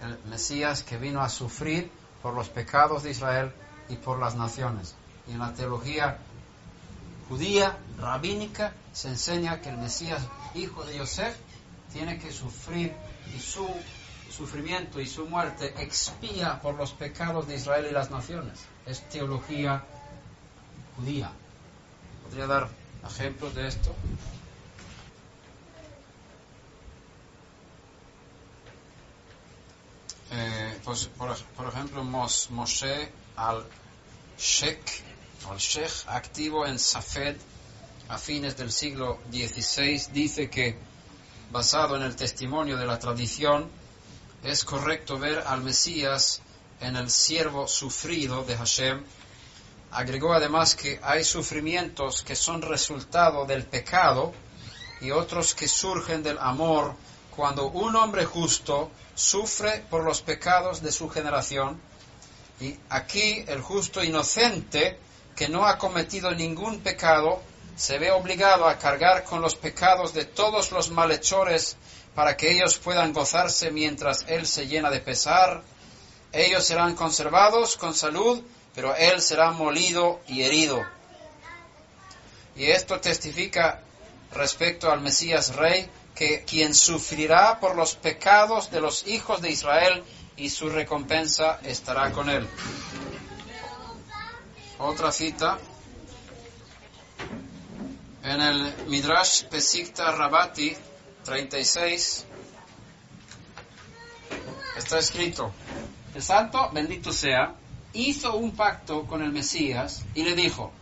el Mesías que vino a sufrir por los pecados de Israel y por las naciones. Y en la teología judía, rabínica, se enseña que el Mesías, hijo de Yosef, tiene que sufrir y su sufrimiento y su muerte expía por los pecados de Israel y las naciones. Es teología judía. ¿Podría dar ejemplos de esto? Eh, pues, por, ejemplo, Mos, Moshe al-Sheikh, al Sheikh, activo en Safed a fines del siglo XVI, dice que, basado en el testimonio de la tradición, es correcto ver al Mesías en el siervo sufrido de Hashem. Agregó además que hay sufrimientos que son resultado del pecado y otros que surgen del amor cuando un hombre justo sufre por los pecados de su generación, y aquí el justo inocente, que no ha cometido ningún pecado, se ve obligado a cargar con los pecados de todos los malhechores para que ellos puedan gozarse mientras él se llena de pesar. Ellos serán conservados con salud, pero él será molido y herido. Y esto testifica respecto al Mesías Rey, que quien sufrirá por los pecados de los hijos de Israel y su recompensa estará con él. Otra cita en el Midrash Pesikta Rabati 36 está escrito, el santo, bendito sea, hizo un pacto con el Mesías y le dijo,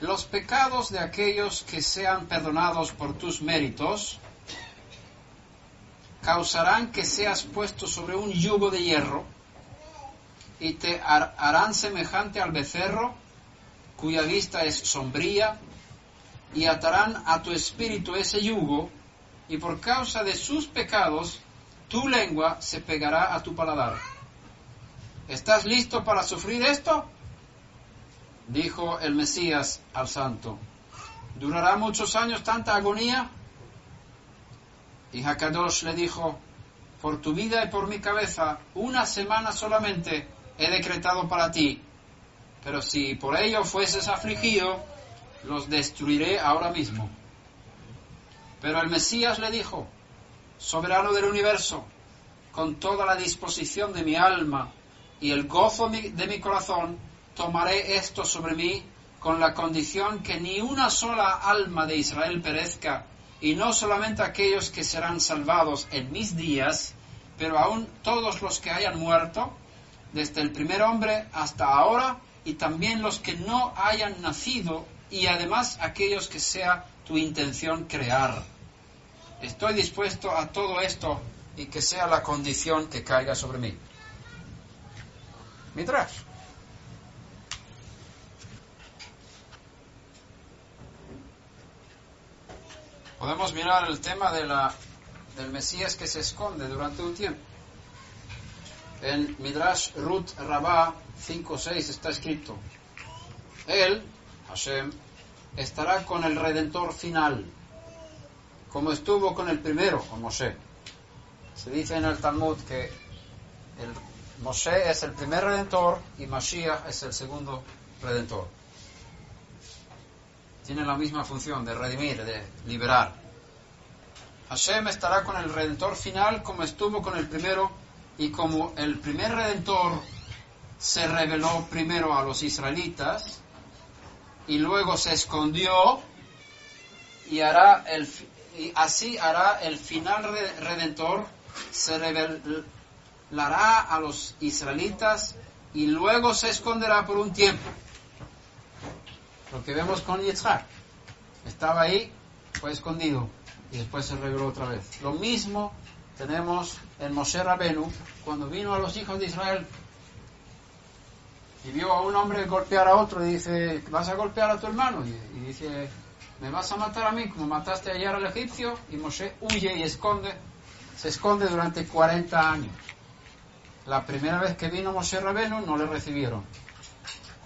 los pecados de aquellos que sean perdonados por tus méritos causarán que seas puesto sobre un yugo de hierro y te har- harán semejante al becerro cuya vista es sombría y atarán a tu espíritu ese yugo y por causa de sus pecados tu lengua se pegará a tu paladar. ¿Estás listo para sufrir esto? Dijo el Mesías al santo. ¿Durará muchos años tanta agonía? Y Hakadosh le dijo, por tu vida y por mi cabeza, una semana solamente he decretado para ti, pero si por ello fueses afligido, los destruiré ahora mismo. Pero el Mesías le dijo, soberano del universo, con toda la disposición de mi alma y el gozo de mi corazón, tomaré esto sobre mí con la condición que ni una sola alma de Israel perezca, y no solamente aquellos que serán salvados en mis días, pero aún todos los que hayan muerto, desde el primer hombre hasta ahora, y también los que no hayan nacido, y además aquellos que sea tu intención crear. Estoy dispuesto a todo esto y que sea la condición que caiga sobre mí. Midrash. Podemos mirar el tema de la, del Mesías que se esconde durante un tiempo. En Midrash Ruth Rabá 5.6 está escrito, Él, Hashem, estará con el Redentor final, como estuvo con el primero, con Moshe. Se dice en el Talmud que el Moshe es el primer redentor y Mashiach es el segundo redentor. Tiene la misma función de redimir, de liberar. Hashem estará con el redentor final como estuvo con el primero y como el primer redentor se reveló primero a los israelitas y luego se escondió y hará el y así hará el final re- redentor se revelará a los israelitas y luego se esconderá por un tiempo lo que vemos con Yitzhak estaba ahí fue escondido y después se reveló otra vez lo mismo tenemos en Moshe Rabenu cuando vino a los hijos de Israel y vio a un hombre golpear a otro y dice, ¿vas a golpear a tu hermano? Y, y dice, ¿me vas a matar a mí como mataste ayer al egipcio? Y Moshe huye y esconde, se esconde durante 40 años. La primera vez que vino Moshe Rabenu no le recibieron.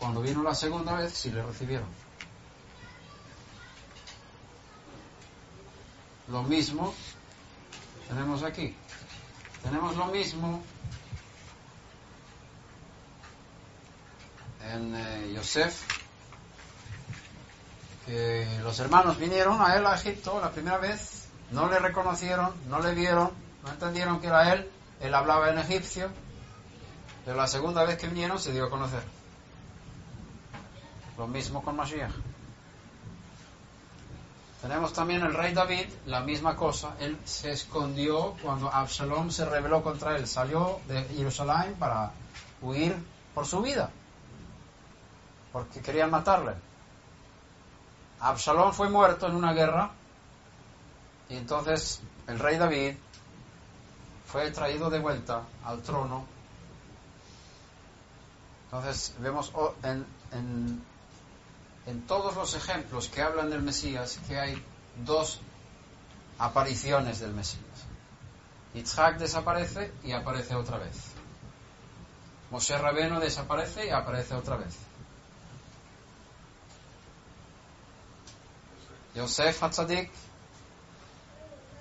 Cuando vino la segunda vez sí le recibieron. Lo mismo tenemos aquí. Tenemos lo mismo en eh, Yosef, que los hermanos vinieron a él a Egipto la primera vez, no le reconocieron, no le vieron, no entendieron que era él, él hablaba en egipcio, pero la segunda vez que vinieron se dio a conocer. Lo mismo con Mashiach. Tenemos también el rey David, la misma cosa. Él se escondió cuando Absalom se rebeló contra él. Salió de Jerusalén para huir por su vida, porque querían matarle. Absalom fue muerto en una guerra y entonces el rey David fue traído de vuelta al trono. Entonces vemos o- en, en todos los ejemplos que hablan del Mesías que hay dos apariciones del Mesías. Yitzhak desaparece y aparece otra vez. Moshe Rabeno desaparece y aparece otra vez. Yosef Hatzadik,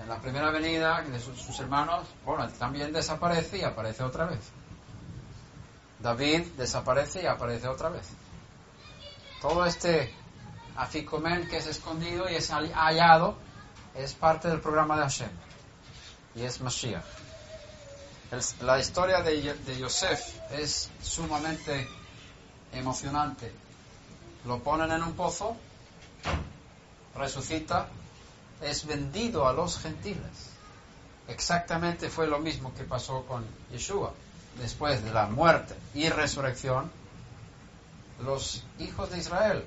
en la primera venida de sus, sus hermanos, bueno, también desaparece y aparece otra vez. David desaparece y aparece otra vez todo este aficomen que es escondido y es hallado es parte del programa de Hashem y es Mashiach. La historia de, de Yosef es sumamente emocionante. Lo ponen en un pozo, resucita, es vendido a los gentiles. Exactamente fue lo mismo que pasó con Yeshua. Después de la muerte y resurrección, los hijos de Israel,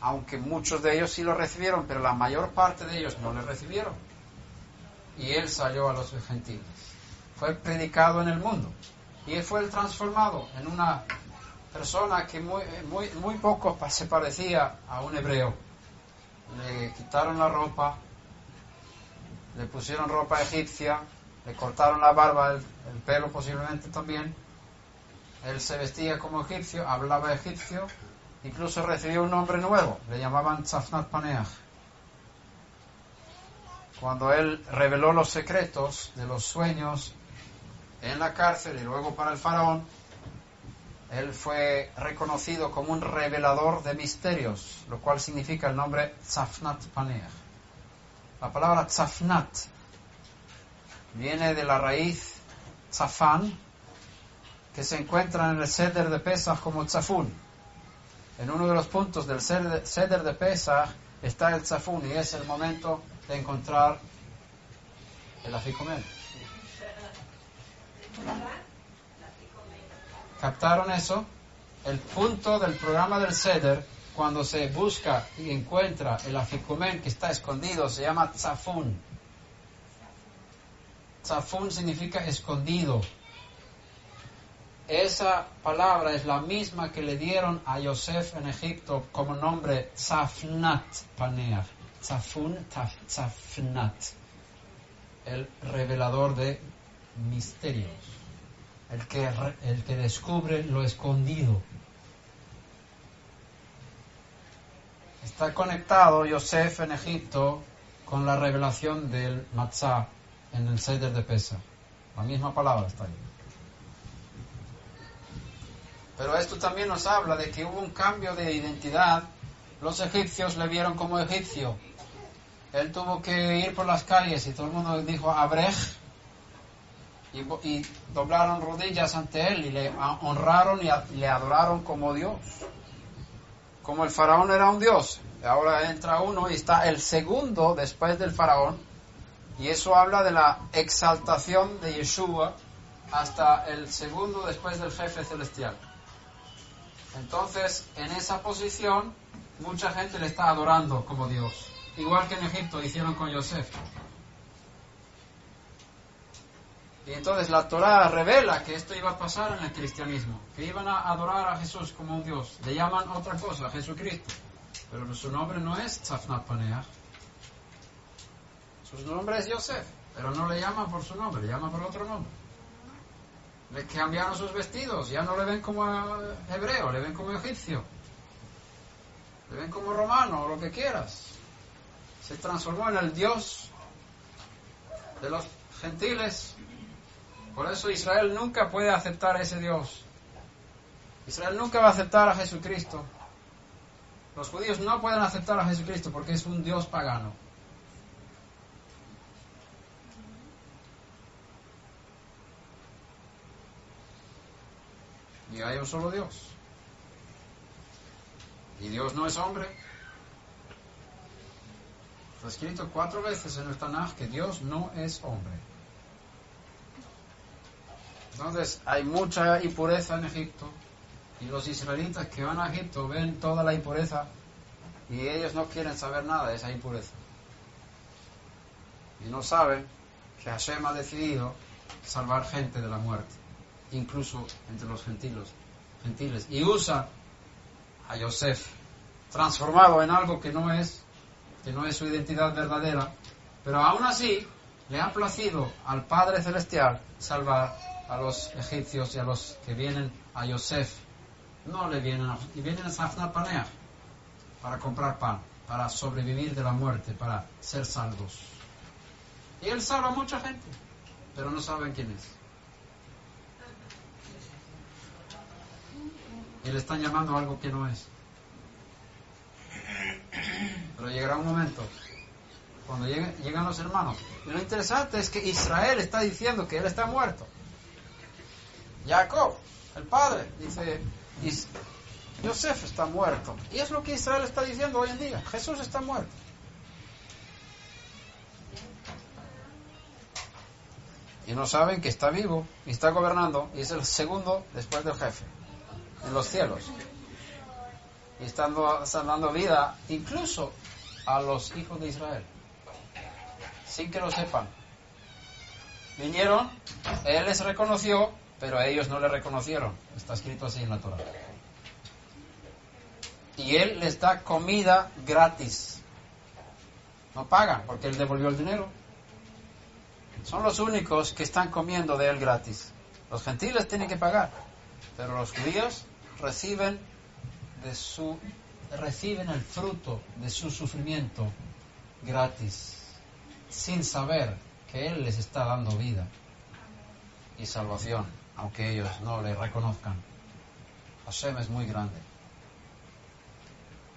aunque muchos de ellos sí lo recibieron, pero la mayor parte de ellos no le recibieron. Y él salió a los gentiles. Fue predicado en el mundo. Y él fue transformado en una persona que muy, muy, muy poco se parecía a un hebreo. Le quitaron la ropa, le pusieron ropa egipcia, le cortaron la barba, el, el pelo posiblemente también. Él se vestía como egipcio, hablaba egipcio, incluso recibió un nombre nuevo, le llamaban Tzafnat Paneach. Cuando él reveló los secretos de los sueños en la cárcel y luego para el faraón, él fue reconocido como un revelador de misterios, lo cual significa el nombre Tzafnat Paneach. La palabra Tzafnat viene de la raíz Tzafan, que se encuentra en el Seder de Pesach como Tzafun. En uno de los puntos del Seder de Pesach está el Tzafun y es el momento de encontrar el aficomen. ¿Captaron eso? El punto del programa del Seder, cuando se busca y encuentra el aficomen que está escondido, se llama Tzafun. Tzafun significa escondido. Esa palabra es la misma que le dieron a Yosef en Egipto como nombre Tzafnat Paneach. Tzafun, taf- Tzafnat. El revelador de misterios. El que, el que descubre lo escondido. Está conectado Yosef en Egipto con la revelación del Matzah en el Seder de Pesa. La misma palabra está ahí. Pero esto también nos habla de que hubo un cambio de identidad. Los egipcios le vieron como egipcio. Él tuvo que ir por las calles y todo el mundo dijo Abrej y, y doblaron rodillas ante él y le honraron y a- le adoraron como Dios. Como el faraón era un dios. Ahora entra uno y está el segundo después del faraón. Y eso habla de la exaltación de Yeshua hasta el segundo después del jefe celestial. Entonces, en esa posición, mucha gente le está adorando como Dios. Igual que en Egipto hicieron con Yosef. Y entonces la Torah revela que esto iba a pasar en el cristianismo, que iban a adorar a Jesús como un Dios. Le llaman otra cosa, Jesucristo. Pero su nombre no es Tzafnat Paneach. Su nombre es Yosef, pero no le llaman por su nombre, le llaman por otro nombre. Le cambiaron sus vestidos, ya no le ven como hebreo, le ven como egipcio. Le ven como romano o lo que quieras. Se transformó en el Dios de los gentiles. Por eso Israel nunca puede aceptar a ese Dios. Israel nunca va a aceptar a Jesucristo. Los judíos no pueden aceptar a Jesucristo porque es un Dios pagano. Y hay un solo Dios. Y Dios no es hombre. Está escrito cuatro veces en el Tanaj que Dios no es hombre. Entonces hay mucha impureza en Egipto y los israelitas que van a Egipto ven toda la impureza y ellos no quieren saber nada de esa impureza. Y no saben que Hashem ha decidido salvar gente de la muerte, incluso entre los gentiles. gentiles. Y usa a Yosef, transformado en algo que no es, que no es su identidad verdadera, pero aún así le ha placido al Padre Celestial salvar a los egipcios y a los que vienen a Yosef. No le vienen a, y vienen a para comprar pan, para sobrevivir de la muerte, para ser salvos. Y él salva a mucha gente, pero no saben quién es. Y le están llamando algo que no es. Pero llegará un momento cuando llegan, los hermanos. Y lo interesante es que Israel está diciendo que él está muerto. Jacob, el padre, dice, "Is- Yosef está muerto. Y es lo que Israel está diciendo hoy en día. Jesús está muerto. Y no saben que está vivo y está gobernando y es el segundo después del jefe en los cielos. Y están, do- están dando vida incluso a los hijos de Israel, sin que lo sepan. Vinieron, Él les reconoció, pero a ellos no le reconocieron. Está escrito así en la Torah. Y Él les da comida gratis. No pagan porque Él devolvió el dinero. Son los únicos que están comiendo de Él gratis. Los gentiles tienen que pagar, pero los judíos reciben de su reciben el fruto de su sufrimiento gratis, sin saber que Él les está dando vida y salvación, aunque ellos no le reconozcan. Hashem es muy grande.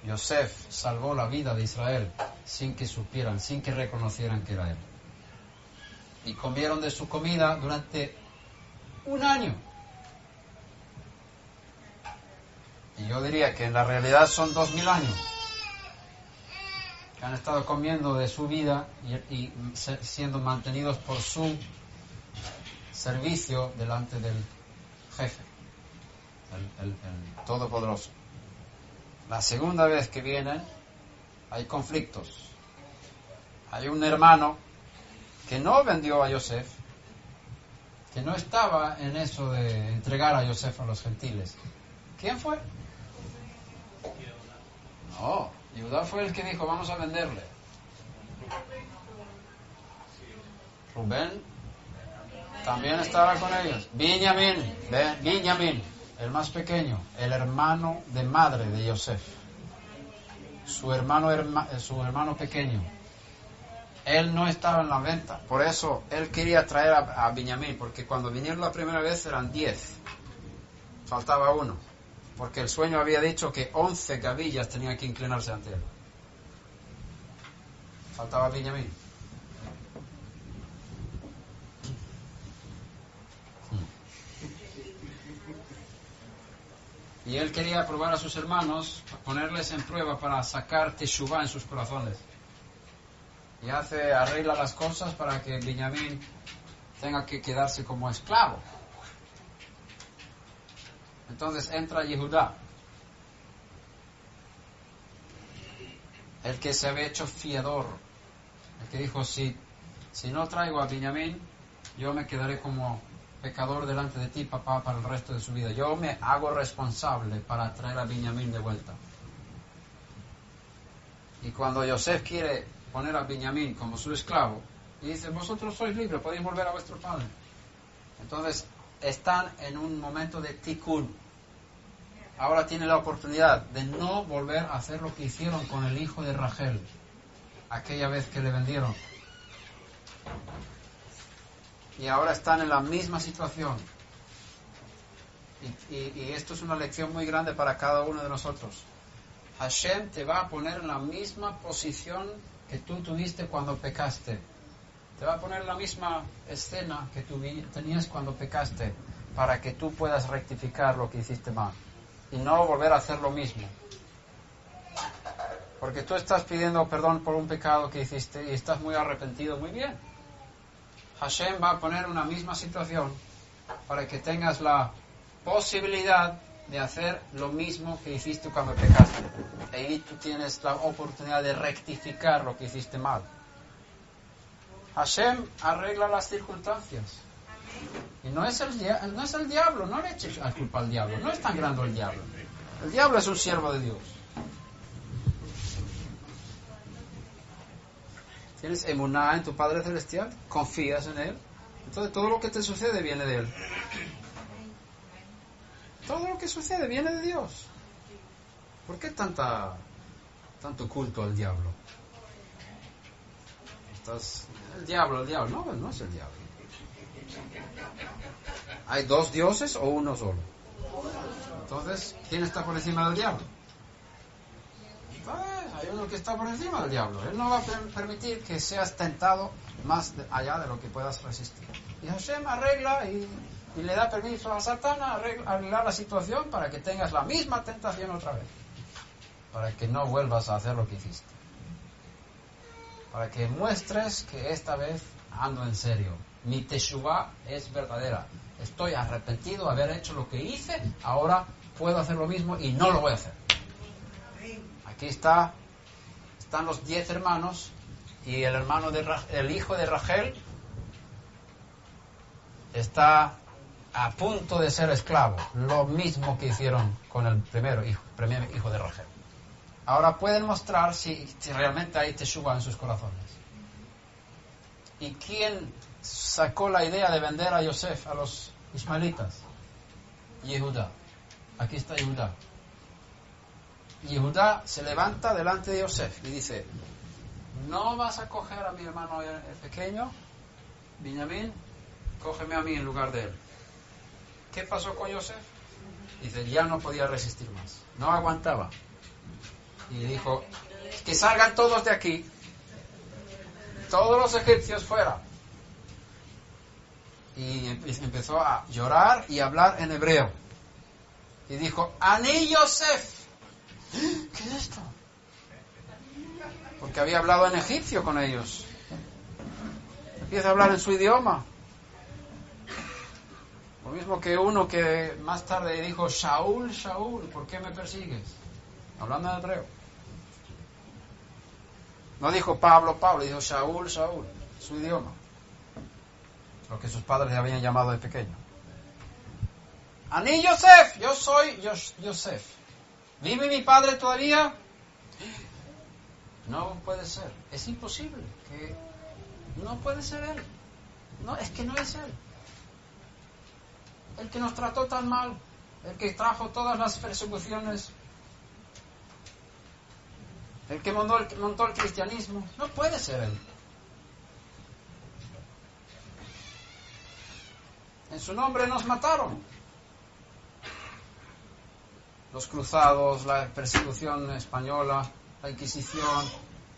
Yosef salvó la vida de Israel sin que supieran, sin que reconocieran que era Él. Y comieron de su comida durante un año. Y yo diría que en la realidad son dos mil años que han estado comiendo de su vida y, siendo mantenidos por su servicio delante del jefe, el, el- el Todopoderoso. La segunda vez que vienen hay conflictos. Hay un hermano que no vendió a Yosef, que no estaba en eso de entregar a Yosef a los gentiles. ¿Quién fue? No, Judá fue el que dijo, vamos a venderle. Rubén también estaba con ellos. Benjamín, Be- Benjamín, el más pequeño, el hermano de madre de Yosef. Su hermano, herma- eh, su hermano pequeño. Él no estaba en la venta. Por eso él quería traer a, a porque cuando vinieron la primera vez eran diez. Faltaba uno. Porque el sueño había dicho que once gavillas tenían que inclinarse ante él. Faltaba Benjamín. Y él quería probar a sus hermanos, ponerles en prueba para sacar Teshuvah en sus corazones. Y hace, arregla las cosas para que Benjamín tenga que quedarse como esclavo. Entonces entra Yehudá, el que se había hecho fiador, el que dijo, si, si no traigo a Benjamín, yo me quedaré como pecador delante de ti, papá, para el resto de su vida. Yo me hago responsable para traer a Benjamín de vuelta. Y cuando Yosef quiere poner a Benjamín como su esclavo, y dice, vosotros sois libres, podéis volver a vuestro padre. Entonces, están en un momento de tikkun. Ahora tienen la oportunidad de no volver a hacer lo que hicieron con el hijo de Rachel, aquella vez que le vendieron. Y ahora están en la misma situación. Y, esto es una lección muy grande para cada uno de nosotros. Hashem te va a poner en la misma posición que tú tuviste cuando pecaste. Te va a poner la misma escena que tú tenías cuando pecaste para que tú puedas rectificar lo que hiciste mal y no volver a hacer lo mismo. Porque tú estás pidiendo perdón por un pecado que hiciste y estás muy arrepentido, muy bien. Hashem va a poner una misma situación para que tengas la posibilidad de hacer lo mismo que hiciste cuando pecaste. Ahí tú tienes la oportunidad de rectificar lo que hiciste mal. Hashem arregla las circunstancias. Y no es el, no es el diablo, no le eches la culpa al diablo, no es tan grande el diablo. El diablo es un siervo de Dios. ¿Tienes emuná en tu Padre Celestial? ¿Confías en Él? Entonces todo lo que te sucede viene de Él. Todo lo que sucede viene de Dios. ¿Por qué tanta, tanto culto al diablo? Estás, el diablo, el diablo. No, no es el diablo. ¿Hay dos dioses o uno solo? Entonces, ¿quién está por encima del diablo? Hay uno que está por encima del diablo. Él no va a per- permitir que seas tentado más allá de lo que puedas resistir. Y Hashem arregla y, y le da permiso a Satán a arregla- arreglar la situación para que tengas la misma tentación otra vez. Para que no vuelvas a hacer lo que hiciste. Para que muestres que esta vez ando en serio. Mi teshuva es verdadera. Estoy arrepentido de haber hecho lo que hice. Ahora puedo hacer lo mismo y no lo voy a hacer. Aquí está, están los diez hermanos y el hermano de el hijo de Rachel está a punto de ser esclavo, lo mismo que hicieron con el primero hijo, primer hijo de Rachel. Ahora pueden mostrar si, realmente hay teshuva en sus corazones. ¿Y quién sacó la idea de vender a Yosef a los ismaelitas? Yehuda. Aquí está Yehuda. Yehuda se levanta delante de Yosef y dice, no vas a coger a mi hermano pequeño, Benjamín, cógeme a mí en lugar de él. ¿Qué pasó con Yosef? Dice, ya no podía resistir más, no aguantaba. Y dijo, que salgan todos de aquí, todos los egipcios fuera. Y empe- empezó a llorar y hablar en hebreo. Y dijo, Ani Yosef. ¿Qué es esto? Porque había hablado en egipcio con ellos. Empieza a hablar en su idioma. Lo mismo que uno que más tarde dijo, Shaul, Shaul, ¿por qué me persigues? Hablando en hebreo. No dijo Pablo, Pablo, dijo Shaul, Shaul, su idioma. Lo que sus padres le habían llamado de pequeño. Ani Yosef, yo soy Yos- Yosef. ¿Vive mi padre todavía? No puede ser, es imposible. Que no puede ser él. No, es que no es él. El que nos trató tan mal, el que trajo todas las persecuciones, el que montó el, montó el cristianismo, no puede ser él. En su nombre nos mataron. Los cruzados, la persecución española, la Inquisición,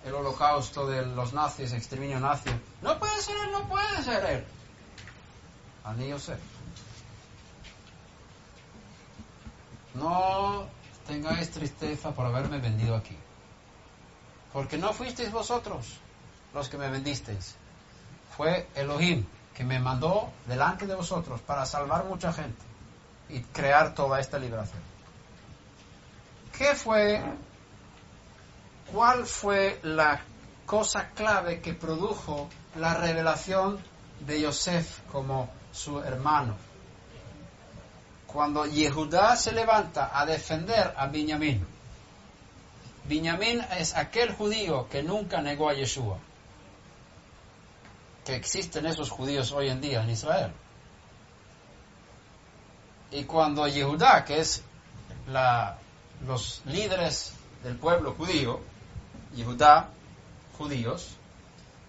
el holocausto de los nazis, exterminio nazi. No puede ser él, no puede ser él. Ani Yosef. No tengáis tristeza por haberme vendido aquí. Porque no fuisteis vosotros los que me vendisteis. Fue Elohim que me mandó delante de vosotros para salvar mucha gente y crear toda esta liberación. ¿Qué fue, cuál fue la cosa clave que produjo la revelación de Yosef como su hermano? Cuando Yehudá se levanta a defender a Benjamín. Benjamín es aquel judío que nunca negó a Yeshua. Que existen esos judíos hoy en día en Israel. Y cuando Yehudá, que es los líderes del pueblo judío, Yehudá, judíos,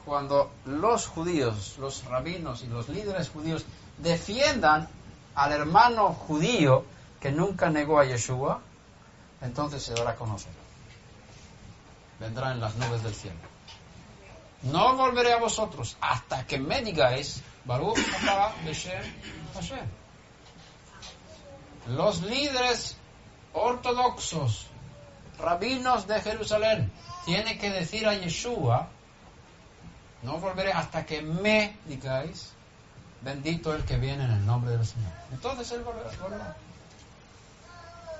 cuando los judíos, los rabinos y los líderes judíos defiendan al hermano judío que nunca negó a Yeshua, entonces se dará a conocer. Vendrá en las nubes del cielo. No volveré a vosotros hasta que me digáis, Baruch Hashem. Los líderes ortodoxos, rabinos de Jerusalén, tienen que decir a Yeshua, no volveré hasta que me digáis, bendito el que viene en el nombre del Señor. Entonces él volverá.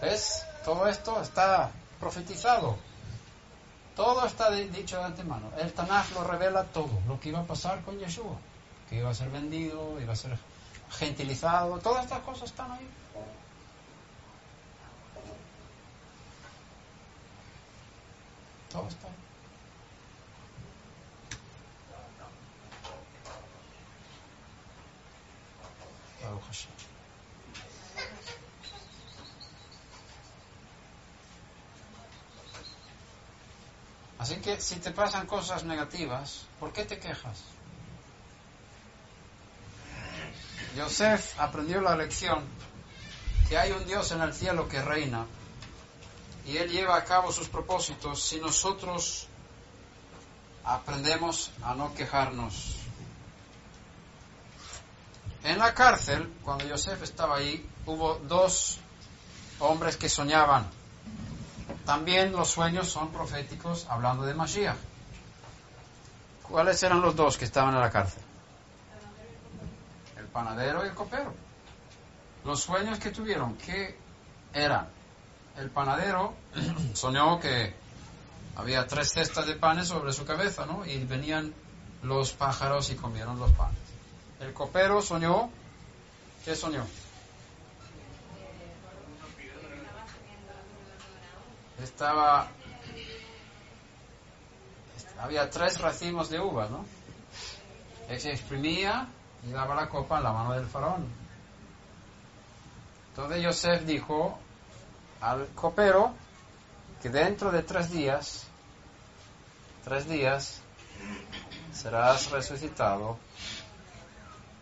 ¿Ves? Todo esto está profetizado. Todo está di- dicho de antemano. El Tanaj lo revela todo, lo que iba a pasar con Yeshua, que iba a ser vendido, iba a ser gentilizado, todas estas cosas están ahí. Todo está ahí. Así que si te pasan cosas negativas, ¿por qué te quejas? Yosef aprendió la lección que hay un Dios en el cielo que reina y Él lleva a cabo sus propósitos si nosotros aprendemos a no quejarnos. En la cárcel, cuando Yosef estaba ahí, hubo dos hombres que soñaban. También los sueños son proféticos hablando de Mashiach. ¿Cuáles eran los dos que estaban en la cárcel? El panadero y el copero. Los sueños que tuvieron, ¿qué eran? El panadero soñó que había tres cestas de panes sobre su cabeza, ¿no? Y venían los pájaros y comieron los panes. El copero soñó, ¿qué soñó? Estaba, había tres racimos de uvas, ¿no? Él se exprimía y daba la copa en la mano del faraón. Entonces Yosef dijo al copero que dentro de tres días, tres días, serás resucitado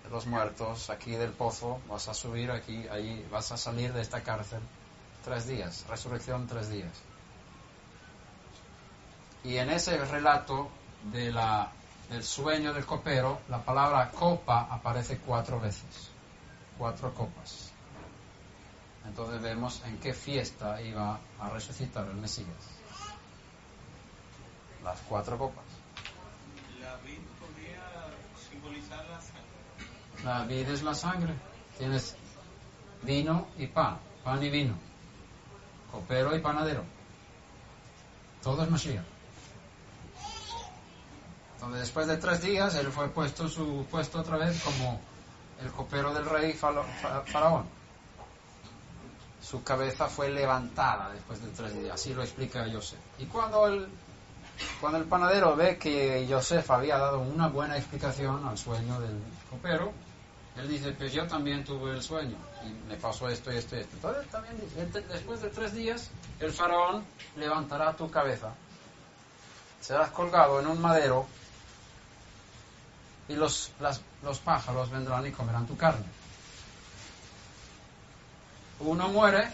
de los muertos aquí del pozo, vas a subir aquí, ahí vas a salir de esta cárcel tres días, resurrección tres días. Y en ese relato de la, del sueño del copero, la palabra copa aparece cuatro veces, cuatro copas. Entonces vemos en qué fiesta iba a resucitar el Mesías. Las cuatro copas. La vid podría simbolizar la sangre. La vida es la sangre. Tienes vino y pan, pan y vino, copero y panadero. Todo es Mashiach. Entonces, después de tres días, él fue puesto su puesto otra vez como el copero del rey faraón. Su cabeza fue levantada después de tres días, así lo explica Joseph. Y cuando el, cuando el panadero ve que Joseph había dado una buena explicación al sueño del copero, él dice, pues yo también tuve el sueño y me pasó esto y esto y esto. Entonces también dice, "Ent- después de tres días, el faraón levantará tu cabeza, serás colgado en un madero y los, los pájaros vendrán y comerán tu carne. Uno muere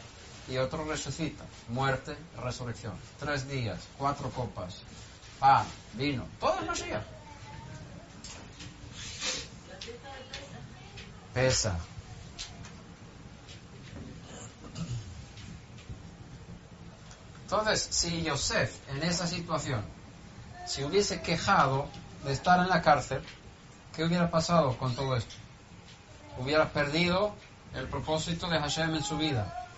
y otro resucita. Muerte, resurrección. Tres días, cuatro copas, pan, vino, todo es Mashiach. Pesa. Entonces, si Yosef en esa situación, si hubiese quejado de estar en la cárcel, ¿qué hubiera pasado con todo esto? Hubiera perdido el propósito de Hashem en su vida.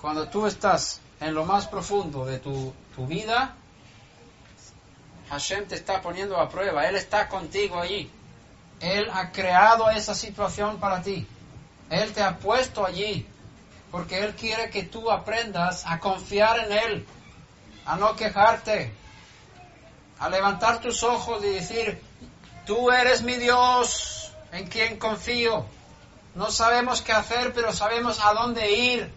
Cuando tú estás en lo más profundo de tu, tu vida, Hashem te está poniendo a prueba, Él está contigo allí. Él ha creado esa situación para ti. Él te ha puesto allí porque Él quiere que tú aprendas a confiar en Él, a no quejarte, a levantar tus ojos y decir, tú eres mi Dios en quien confío. No sabemos qué hacer, pero sabemos a dónde ir.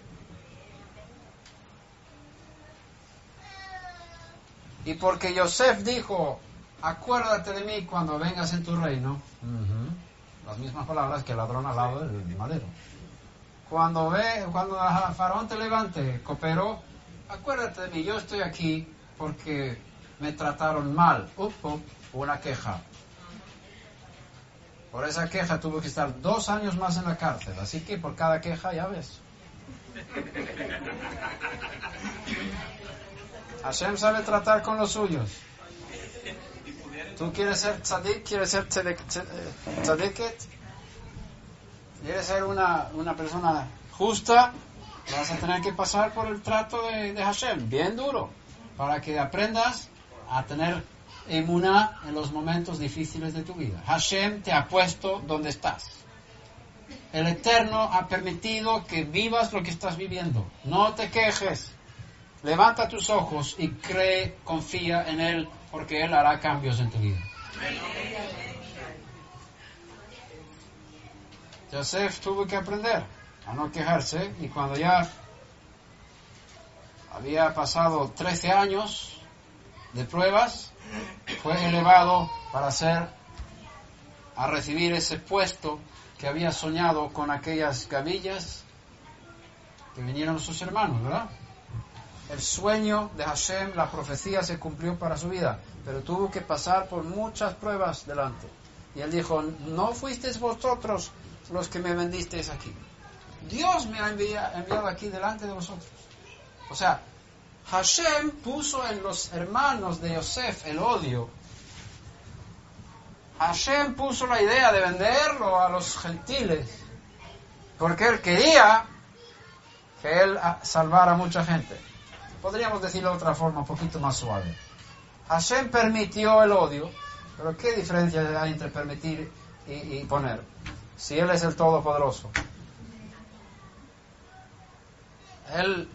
Y porque Yosef dijo, acuérdate de mí cuando vengas en tu reino. Las mismas palabras que el ladrón al lado del madero. Cuando ve, cuando faraón te levante, copero, acuérdate de mí, yo estoy aquí porque me trataron mal. Up, up, una queja. Por esa queja tuve que estar dos años más en la cárcel, así que por cada queja ya ves. Hashem sabe tratar con los suyos. ¿Tú quieres ser tzadik? ¿Quieres ser tzed- eh? ¿Quieres ser una, una persona justa? Vas a tener que pasar por el trato de, de Hashem, bien duro, para que aprendas a tener emuná en los momentos difíciles de tu vida. Hashem te ha puesto donde estás. El Eterno ha permitido que vivas lo que estás viviendo. No te quejes. Levanta tus ojos y cree, confía en Él, porque Él hará cambios en tu vida. Joseph tuvo que aprender a no quejarse y cuando ya había pasado 13 años de pruebas, fue elevado para ser, a recibir ese puesto que había soñado con aquellas gavillas que vinieron sus hermanos, ¿verdad? El sueño de Hashem, la profecía se cumplió para su vida, pero tuvo que pasar por muchas pruebas delante. Y él dijo, no fuisteis vosotros los que me vendisteis aquí. Dios me ha envia- enviado aquí delante de vosotros. O sea, Hashem puso en los hermanos de Yosef el odio. Hashem puso la idea de venderlo a los gentiles. Porque él quería que él ah, salvara a mucha gente. Podríamos decirlo de otra forma, un poquito más suave. Hashem permitió el odio, pero ¿qué diferencia hay entre permitir y, poner? Si Él es el Todopoderoso. Él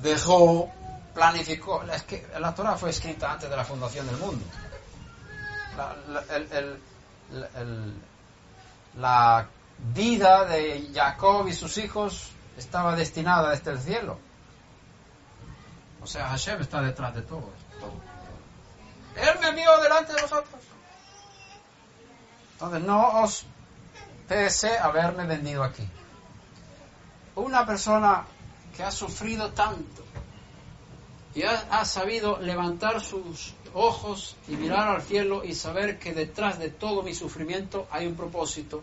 dejó, planificó. Es que la Torah fue escrita antes de la fundación del mundo. La, la vida de Jacob y sus hijos estaba destinada desde el cielo. O sea, Hashem está detrás de todo. Él me envió delante de vosotros. Entonces, no os pese haberme vendido aquí. Una persona que ha sufrido tanto y ha sabido levantar sus ojos y mirar al cielo y saber que detrás de todo mi sufrimiento hay un propósito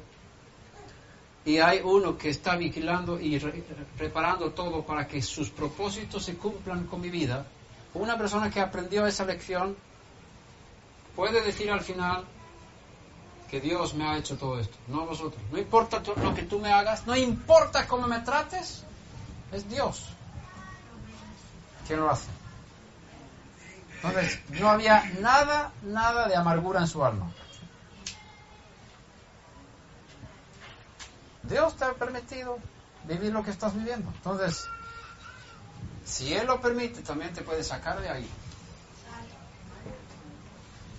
y hay uno que está vigilando y re- reparando todo para que sus propósitos se cumplan con mi vida. Una persona que aprendió esa lección puede decir al final que Dios me ha hecho todo esto, no vosotros. No importa lo que tú me hagas, no importa cómo me trates, es Dios quien lo hace. Entonces, no había nada, nada de amargura en su alma. Dios te ha permitido vivir lo que estás viviendo. Entonces, si Él lo permite, también te puede sacar de ahí.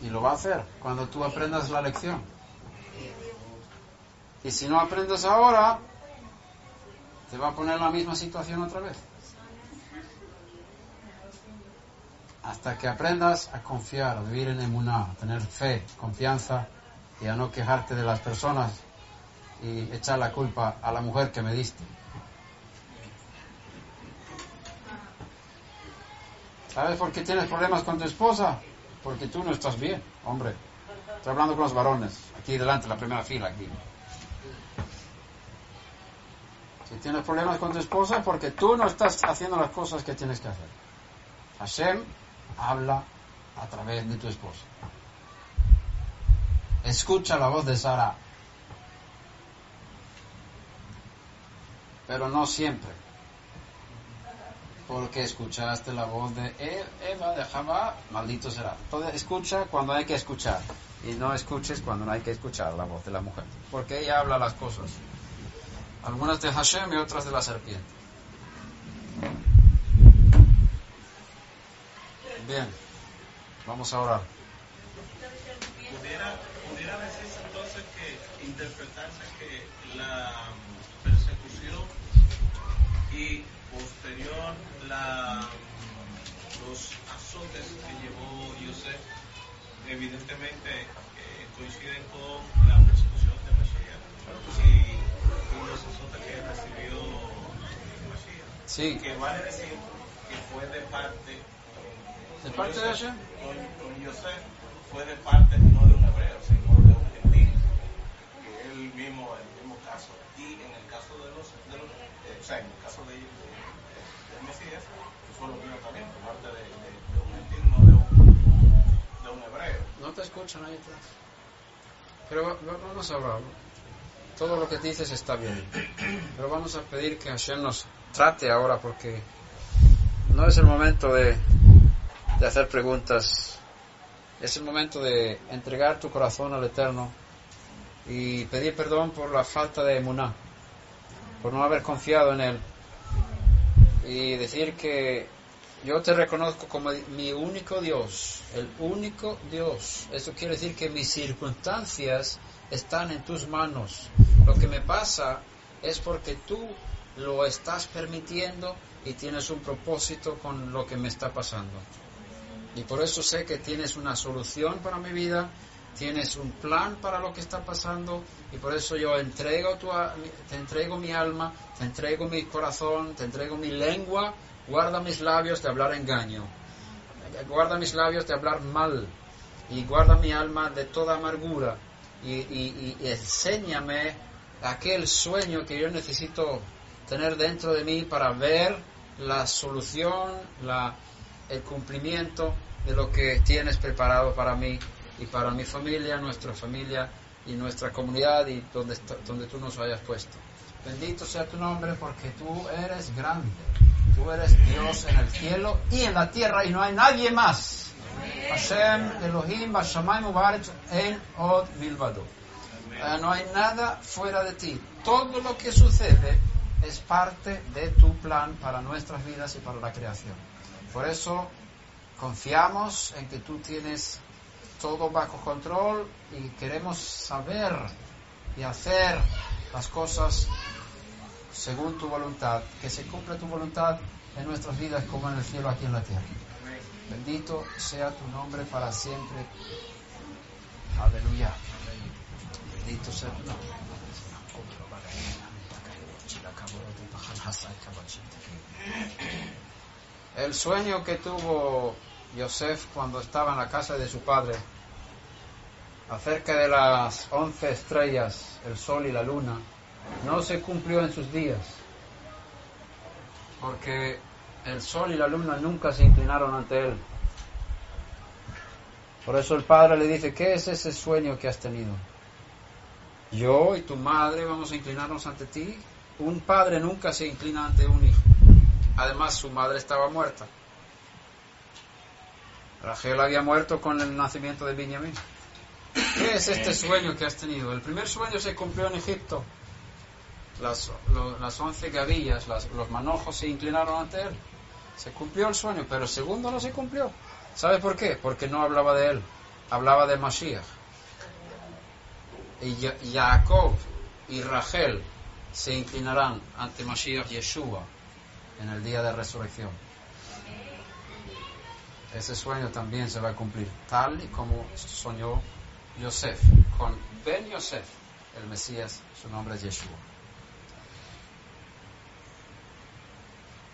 Y lo va a hacer cuando tú aprendas la lección. Y si no aprendes ahora, te va a poner en la misma situación otra vez. Hasta que aprendas a confiar, a vivir en emuná, a tener fe, confianza y a no quejarte de las personas y echar la culpa a la mujer que me diste. ¿Sabes por qué tienes problemas con tu esposa? Porque tú no estás bien, hombre. Estoy hablando con los varones, aquí delante, la primera fila, aquí. Si tienes problemas con tu esposa, es porque tú no estás haciendo las cosas que tienes que hacer. Hashem habla a través de tu esposa. Escucha la voz de Sara. Pero no siempre. Porque escuchaste la voz de Eva, de Jabá, maldito será. Entonces escucha cuando hay que escuchar. Y no escuches cuando no hay que escuchar la voz de la mujer. Porque ella habla las cosas. Algunas de Hashem y otras de la serpiente. Bien, vamos a orar. Entonces que que la mm, persecución y posterior la, los azotes que llevó Yosef evidentemente eh, coinciden con la persecución de Mesías y, los azotes que recibió Mesías. Sí, Que vale decir que fue de parte ¿De parte de Hashem? Con, con Yosef fue de parte no de un hebreo, sino de un gentil. Que el mismo, el mismo caso. Y en el caso de los, de los eh, o sea, en el caso de, de, del Mesías, no te escuchan ahí atrás. Pero va- va- vamos a hablar. Todo lo que dices está bien. Pero vamos a pedir que Hashem nos trate ahora porque no es el momento de, de hacer preguntas. Es el momento de entregar tu corazón al Eterno y pedir perdón por la falta de emuná, por no haber confiado en Él. Y decir que yo te reconozco como mi único Dios, el único Dios. Eso quiere decir que mis circunstancias están en tus manos. Lo que me pasa es porque tú lo estás permitiendo y tienes un propósito con lo que me está pasando. Y por eso sé que tienes una solución para mi vida tienes un plan para lo que está pasando y por eso yo entrego tu, te entrego mi alma, te entrego mi corazón, te entrego mi lengua, guarda mis labios de hablar engaño, guarda mis labios de hablar mal y guarda mi alma de toda amargura y, enséñame aquel sueño que yo necesito tener dentro de mí para ver la solución, el cumplimiento de lo que tienes preparado para mí y para mi familia, nuestra familia y nuestra comunidad y donde, donde tú nos hayas puesto. Bendito sea tu nombre porque tú eres grande. Tú eres Dios en el cielo y en la tierra y no hay nadie más. Hashem Elohim Bashamayim Ubaretz En Od. Eh, No hay nada fuera de ti. Todo lo que sucede es parte de tu plan para nuestras vidas y para la creación. Por eso confiamos en que tú tienes todo bajo control y queremos saber y hacer las cosas según tu voluntad, que se cumpla tu voluntad en nuestras vidas como en el cielo aquí en la tierra. Bendito sea tu nombre para siempre. Aleluya. Bendito sea tu nombre. El sueño que tuvo Yosef cuando estaba en la casa de su padre acerca de las once estrellas, el sol y la luna, no se cumplió en sus días, porque el sol y la luna nunca se inclinaron ante él. Por eso el padre le dice, ¿qué es ese sueño que has tenido? Yo y tu madre vamos a inclinarnos ante ti. Un padre nunca se inclina ante un hijo. Además, su madre estaba muerta. Rachel había muerto con el nacimiento de Benjamín. ¿Qué es este sueño que has tenido? El primer sueño se cumplió en Egipto. Las, lo- las once gavillas, las- los manojos se inclinaron ante él. Se cumplió el sueño, pero el segundo no se cumplió. ¿Sabe por qué? Porque no hablaba de él, hablaba de Mashiach. Y Ya- Jacob y Rachel se inclinarán ante Mashiach Yeshua en el día de resurrección. Ese sueño también se va a cumplir, tal y como soñó Yosef, con Ben Yosef, el Mesías, su nombre es Yeshua.